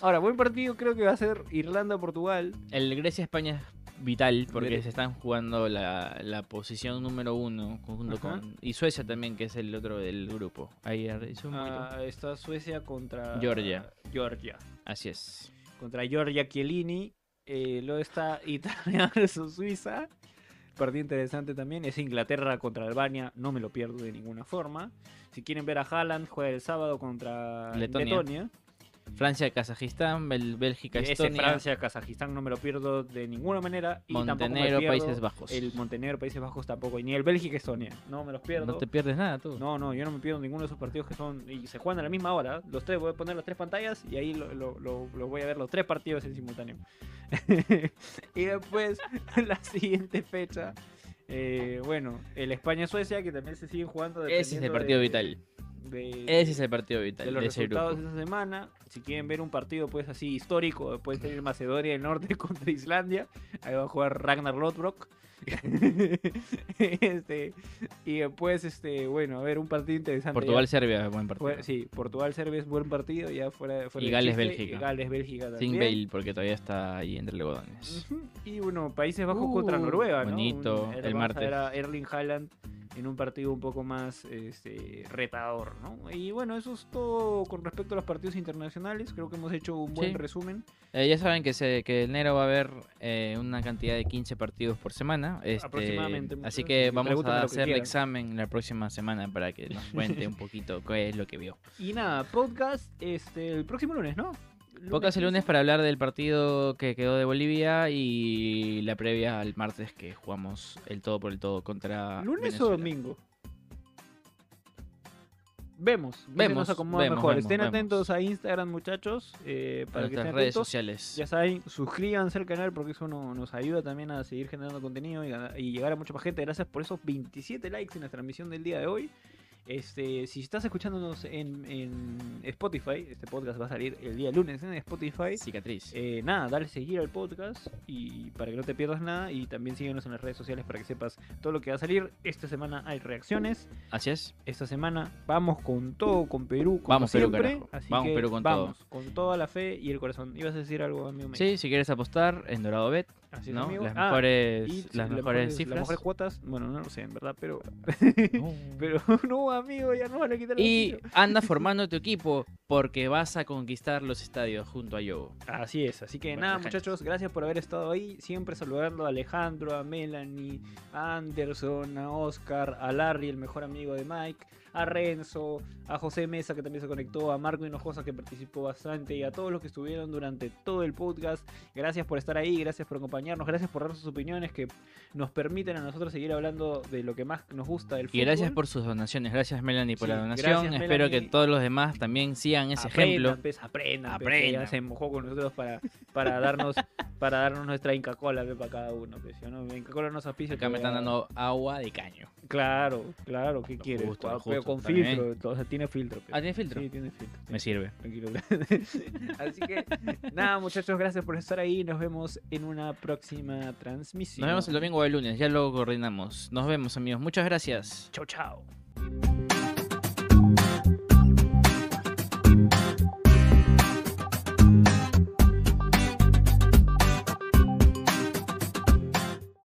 Ahora, buen partido creo que va a ser Irlanda-Portugal. El Grecia-España vital porque se están jugando la, la posición número uno junto con y Suecia también que es el otro del grupo. Ahí hizo un. Ah, está Suecia contra Georgia. Georgia. Así es. Contra Georgia Chiellini. Eh, luego está Italia <laughs> versus Suiza. Partido interesante también. Es Inglaterra contra Albania. No me lo pierdo de ninguna forma. Si quieren ver a Haaland, juega el sábado contra Letonia. Letonia. Francia, Kazajistán, Bel- Bélgica, Ese Estonia, Francia, Kazajistán no me lo pierdo de ninguna manera. Y Montenegro, pierdo Países Bajos. El Montenegro, Países Bajos tampoco. Y ni el Bélgica, Estonia. No me los pierdo. No te pierdes nada tú. No, no, yo no me pierdo ninguno de esos partidos que son. Y se juegan a la misma hora. Los tres, voy a poner las tres pantallas y ahí lo, lo- lo- lo voy a ver los tres partidos en simultáneo. <laughs> y después, <laughs> la siguiente fecha. eh, bueno, el España-Suecia, que también se siguen jugando. Ese es el partido de- vital. De- Ese es el partido de vital los de ese resultados de esa semana. Si quieren ver un partido pues así histórico, pueden tener Macedonia del Norte <laughs> contra Islandia. Ahí va a jugar Ragnar Lodbrok. <laughs> este, y después, este, bueno, a ver, un partido interesante. Portugal, ya. Serbia, buen partido. Sí, Portugal-Serbia es buen partido, ya fuera, fuera Y Gales-Bélgica Sin también. Bale, porque todavía está ahí entre algodones. Ujú. Y bueno, Países Bajos contra Uh, Noruega, ¿no? bonito, Un- el martes. ver a Erling Haaland en un partido un poco más este, retador, ¿no? Y bueno, eso es todo con respecto a los partidos internacionales. Creo que hemos hecho un buen Sí. resumen. Eh, ya saben que, se, que enero va a haber eh, una cantidad de 15 partidos por semana. este, Aproximadamente, Así que vamos a hacer el examen la próxima semana para que nos cuente un poquito qué es lo que vio. Y nada, podcast este, el próximo lunes, ¿no? Pocas el 15. lunes para hablar del partido que quedó de Bolivia y la previa al martes que jugamos el todo por el todo contra ¿Lunes Venezuela. o domingo? Vemos, vemos, Vemos, nos acomoda vemos, mejor. vemos, Estén vemos. atentos a Instagram, muchachos, eh, A para que nuestras estén redes atentos. sociales. Ya saben, suscríbanse al canal porque eso no- nos ayuda también a seguir generando contenido y llegar a mucha más gente. Gracias por esos 27 likes en la transmisión del día de hoy. Este, si estás escuchándonos en, en Spotify, este podcast va a salir el día lunes en Spotify. Cicatriz. Eh, nada, dale seguir al podcast y para que no te pierdas nada. Y también síguenos en las redes sociales para que sepas todo lo que va a salir. Esta semana hay reacciones. Así es. Esta semana vamos con todo, con Perú, como Vamos, Perú, siempre. carajo. Así Vamos, que Perú, con vamos, con toda la fe y el corazón. ¿Ibas a decir algo, amigo? Sí, si quieres apostar en Dorado Bet, Así es. Las Ah, mejores, las mejores cifras. Las mejores cuotas, bueno, no lo sé, en verdad, pero. <laughs> No. <laughs> pero no, amigo, ya no van a quitar Y anda <laughs> formando tu equipo porque vas a conquistar los estadios junto a Yogo. Así es, así que Bueno, nada, muchachos, gracias por haber estado ahí. Siempre saludando a Alejandro, a Melanie, a Anderson, a Oscar, a Larry, el mejor amigo de Mike, a Renzo, a José Mesa, que también se conectó, a Marco Hinojosa, que participó bastante, y a todos los que estuvieron durante todo el podcast. Gracias por estar ahí, gracias por acompañarnos, gracias por dar sus opiniones que nos permiten a nosotros seguir hablando de lo que más nos gusta del fútbol. Y gracias por sus donaciones. Gracias, Melanie, por Sí, la donación. gracias, Espero Melanie. que todos los demás también sigan ese aprendan, ejemplo. Pues, aprendan, pues, Aprendan. ya se mojó con nosotros para, para darnos para darnos nuestra Inca Cola pues, para cada uno. Pues, ¿sí o ¿no? Inca Cola nos auspicia. Acá me están dando agua de caño. Claro, claro, ¿qué Lo quieres? justo, pero con filtro, o sea, tiene filtro. Ah, ¿tiene filtro? Sí, tiene filtro. Me sirve. Tranquilo. <laughs> Así que, nada, muchachos, gracias por estar ahí. Nos vemos en una próxima transmisión. Nos vemos el domingo o el lunes. Ya lo coordinamos. Nos vemos, amigos. Muchas gracias. Chau, chau.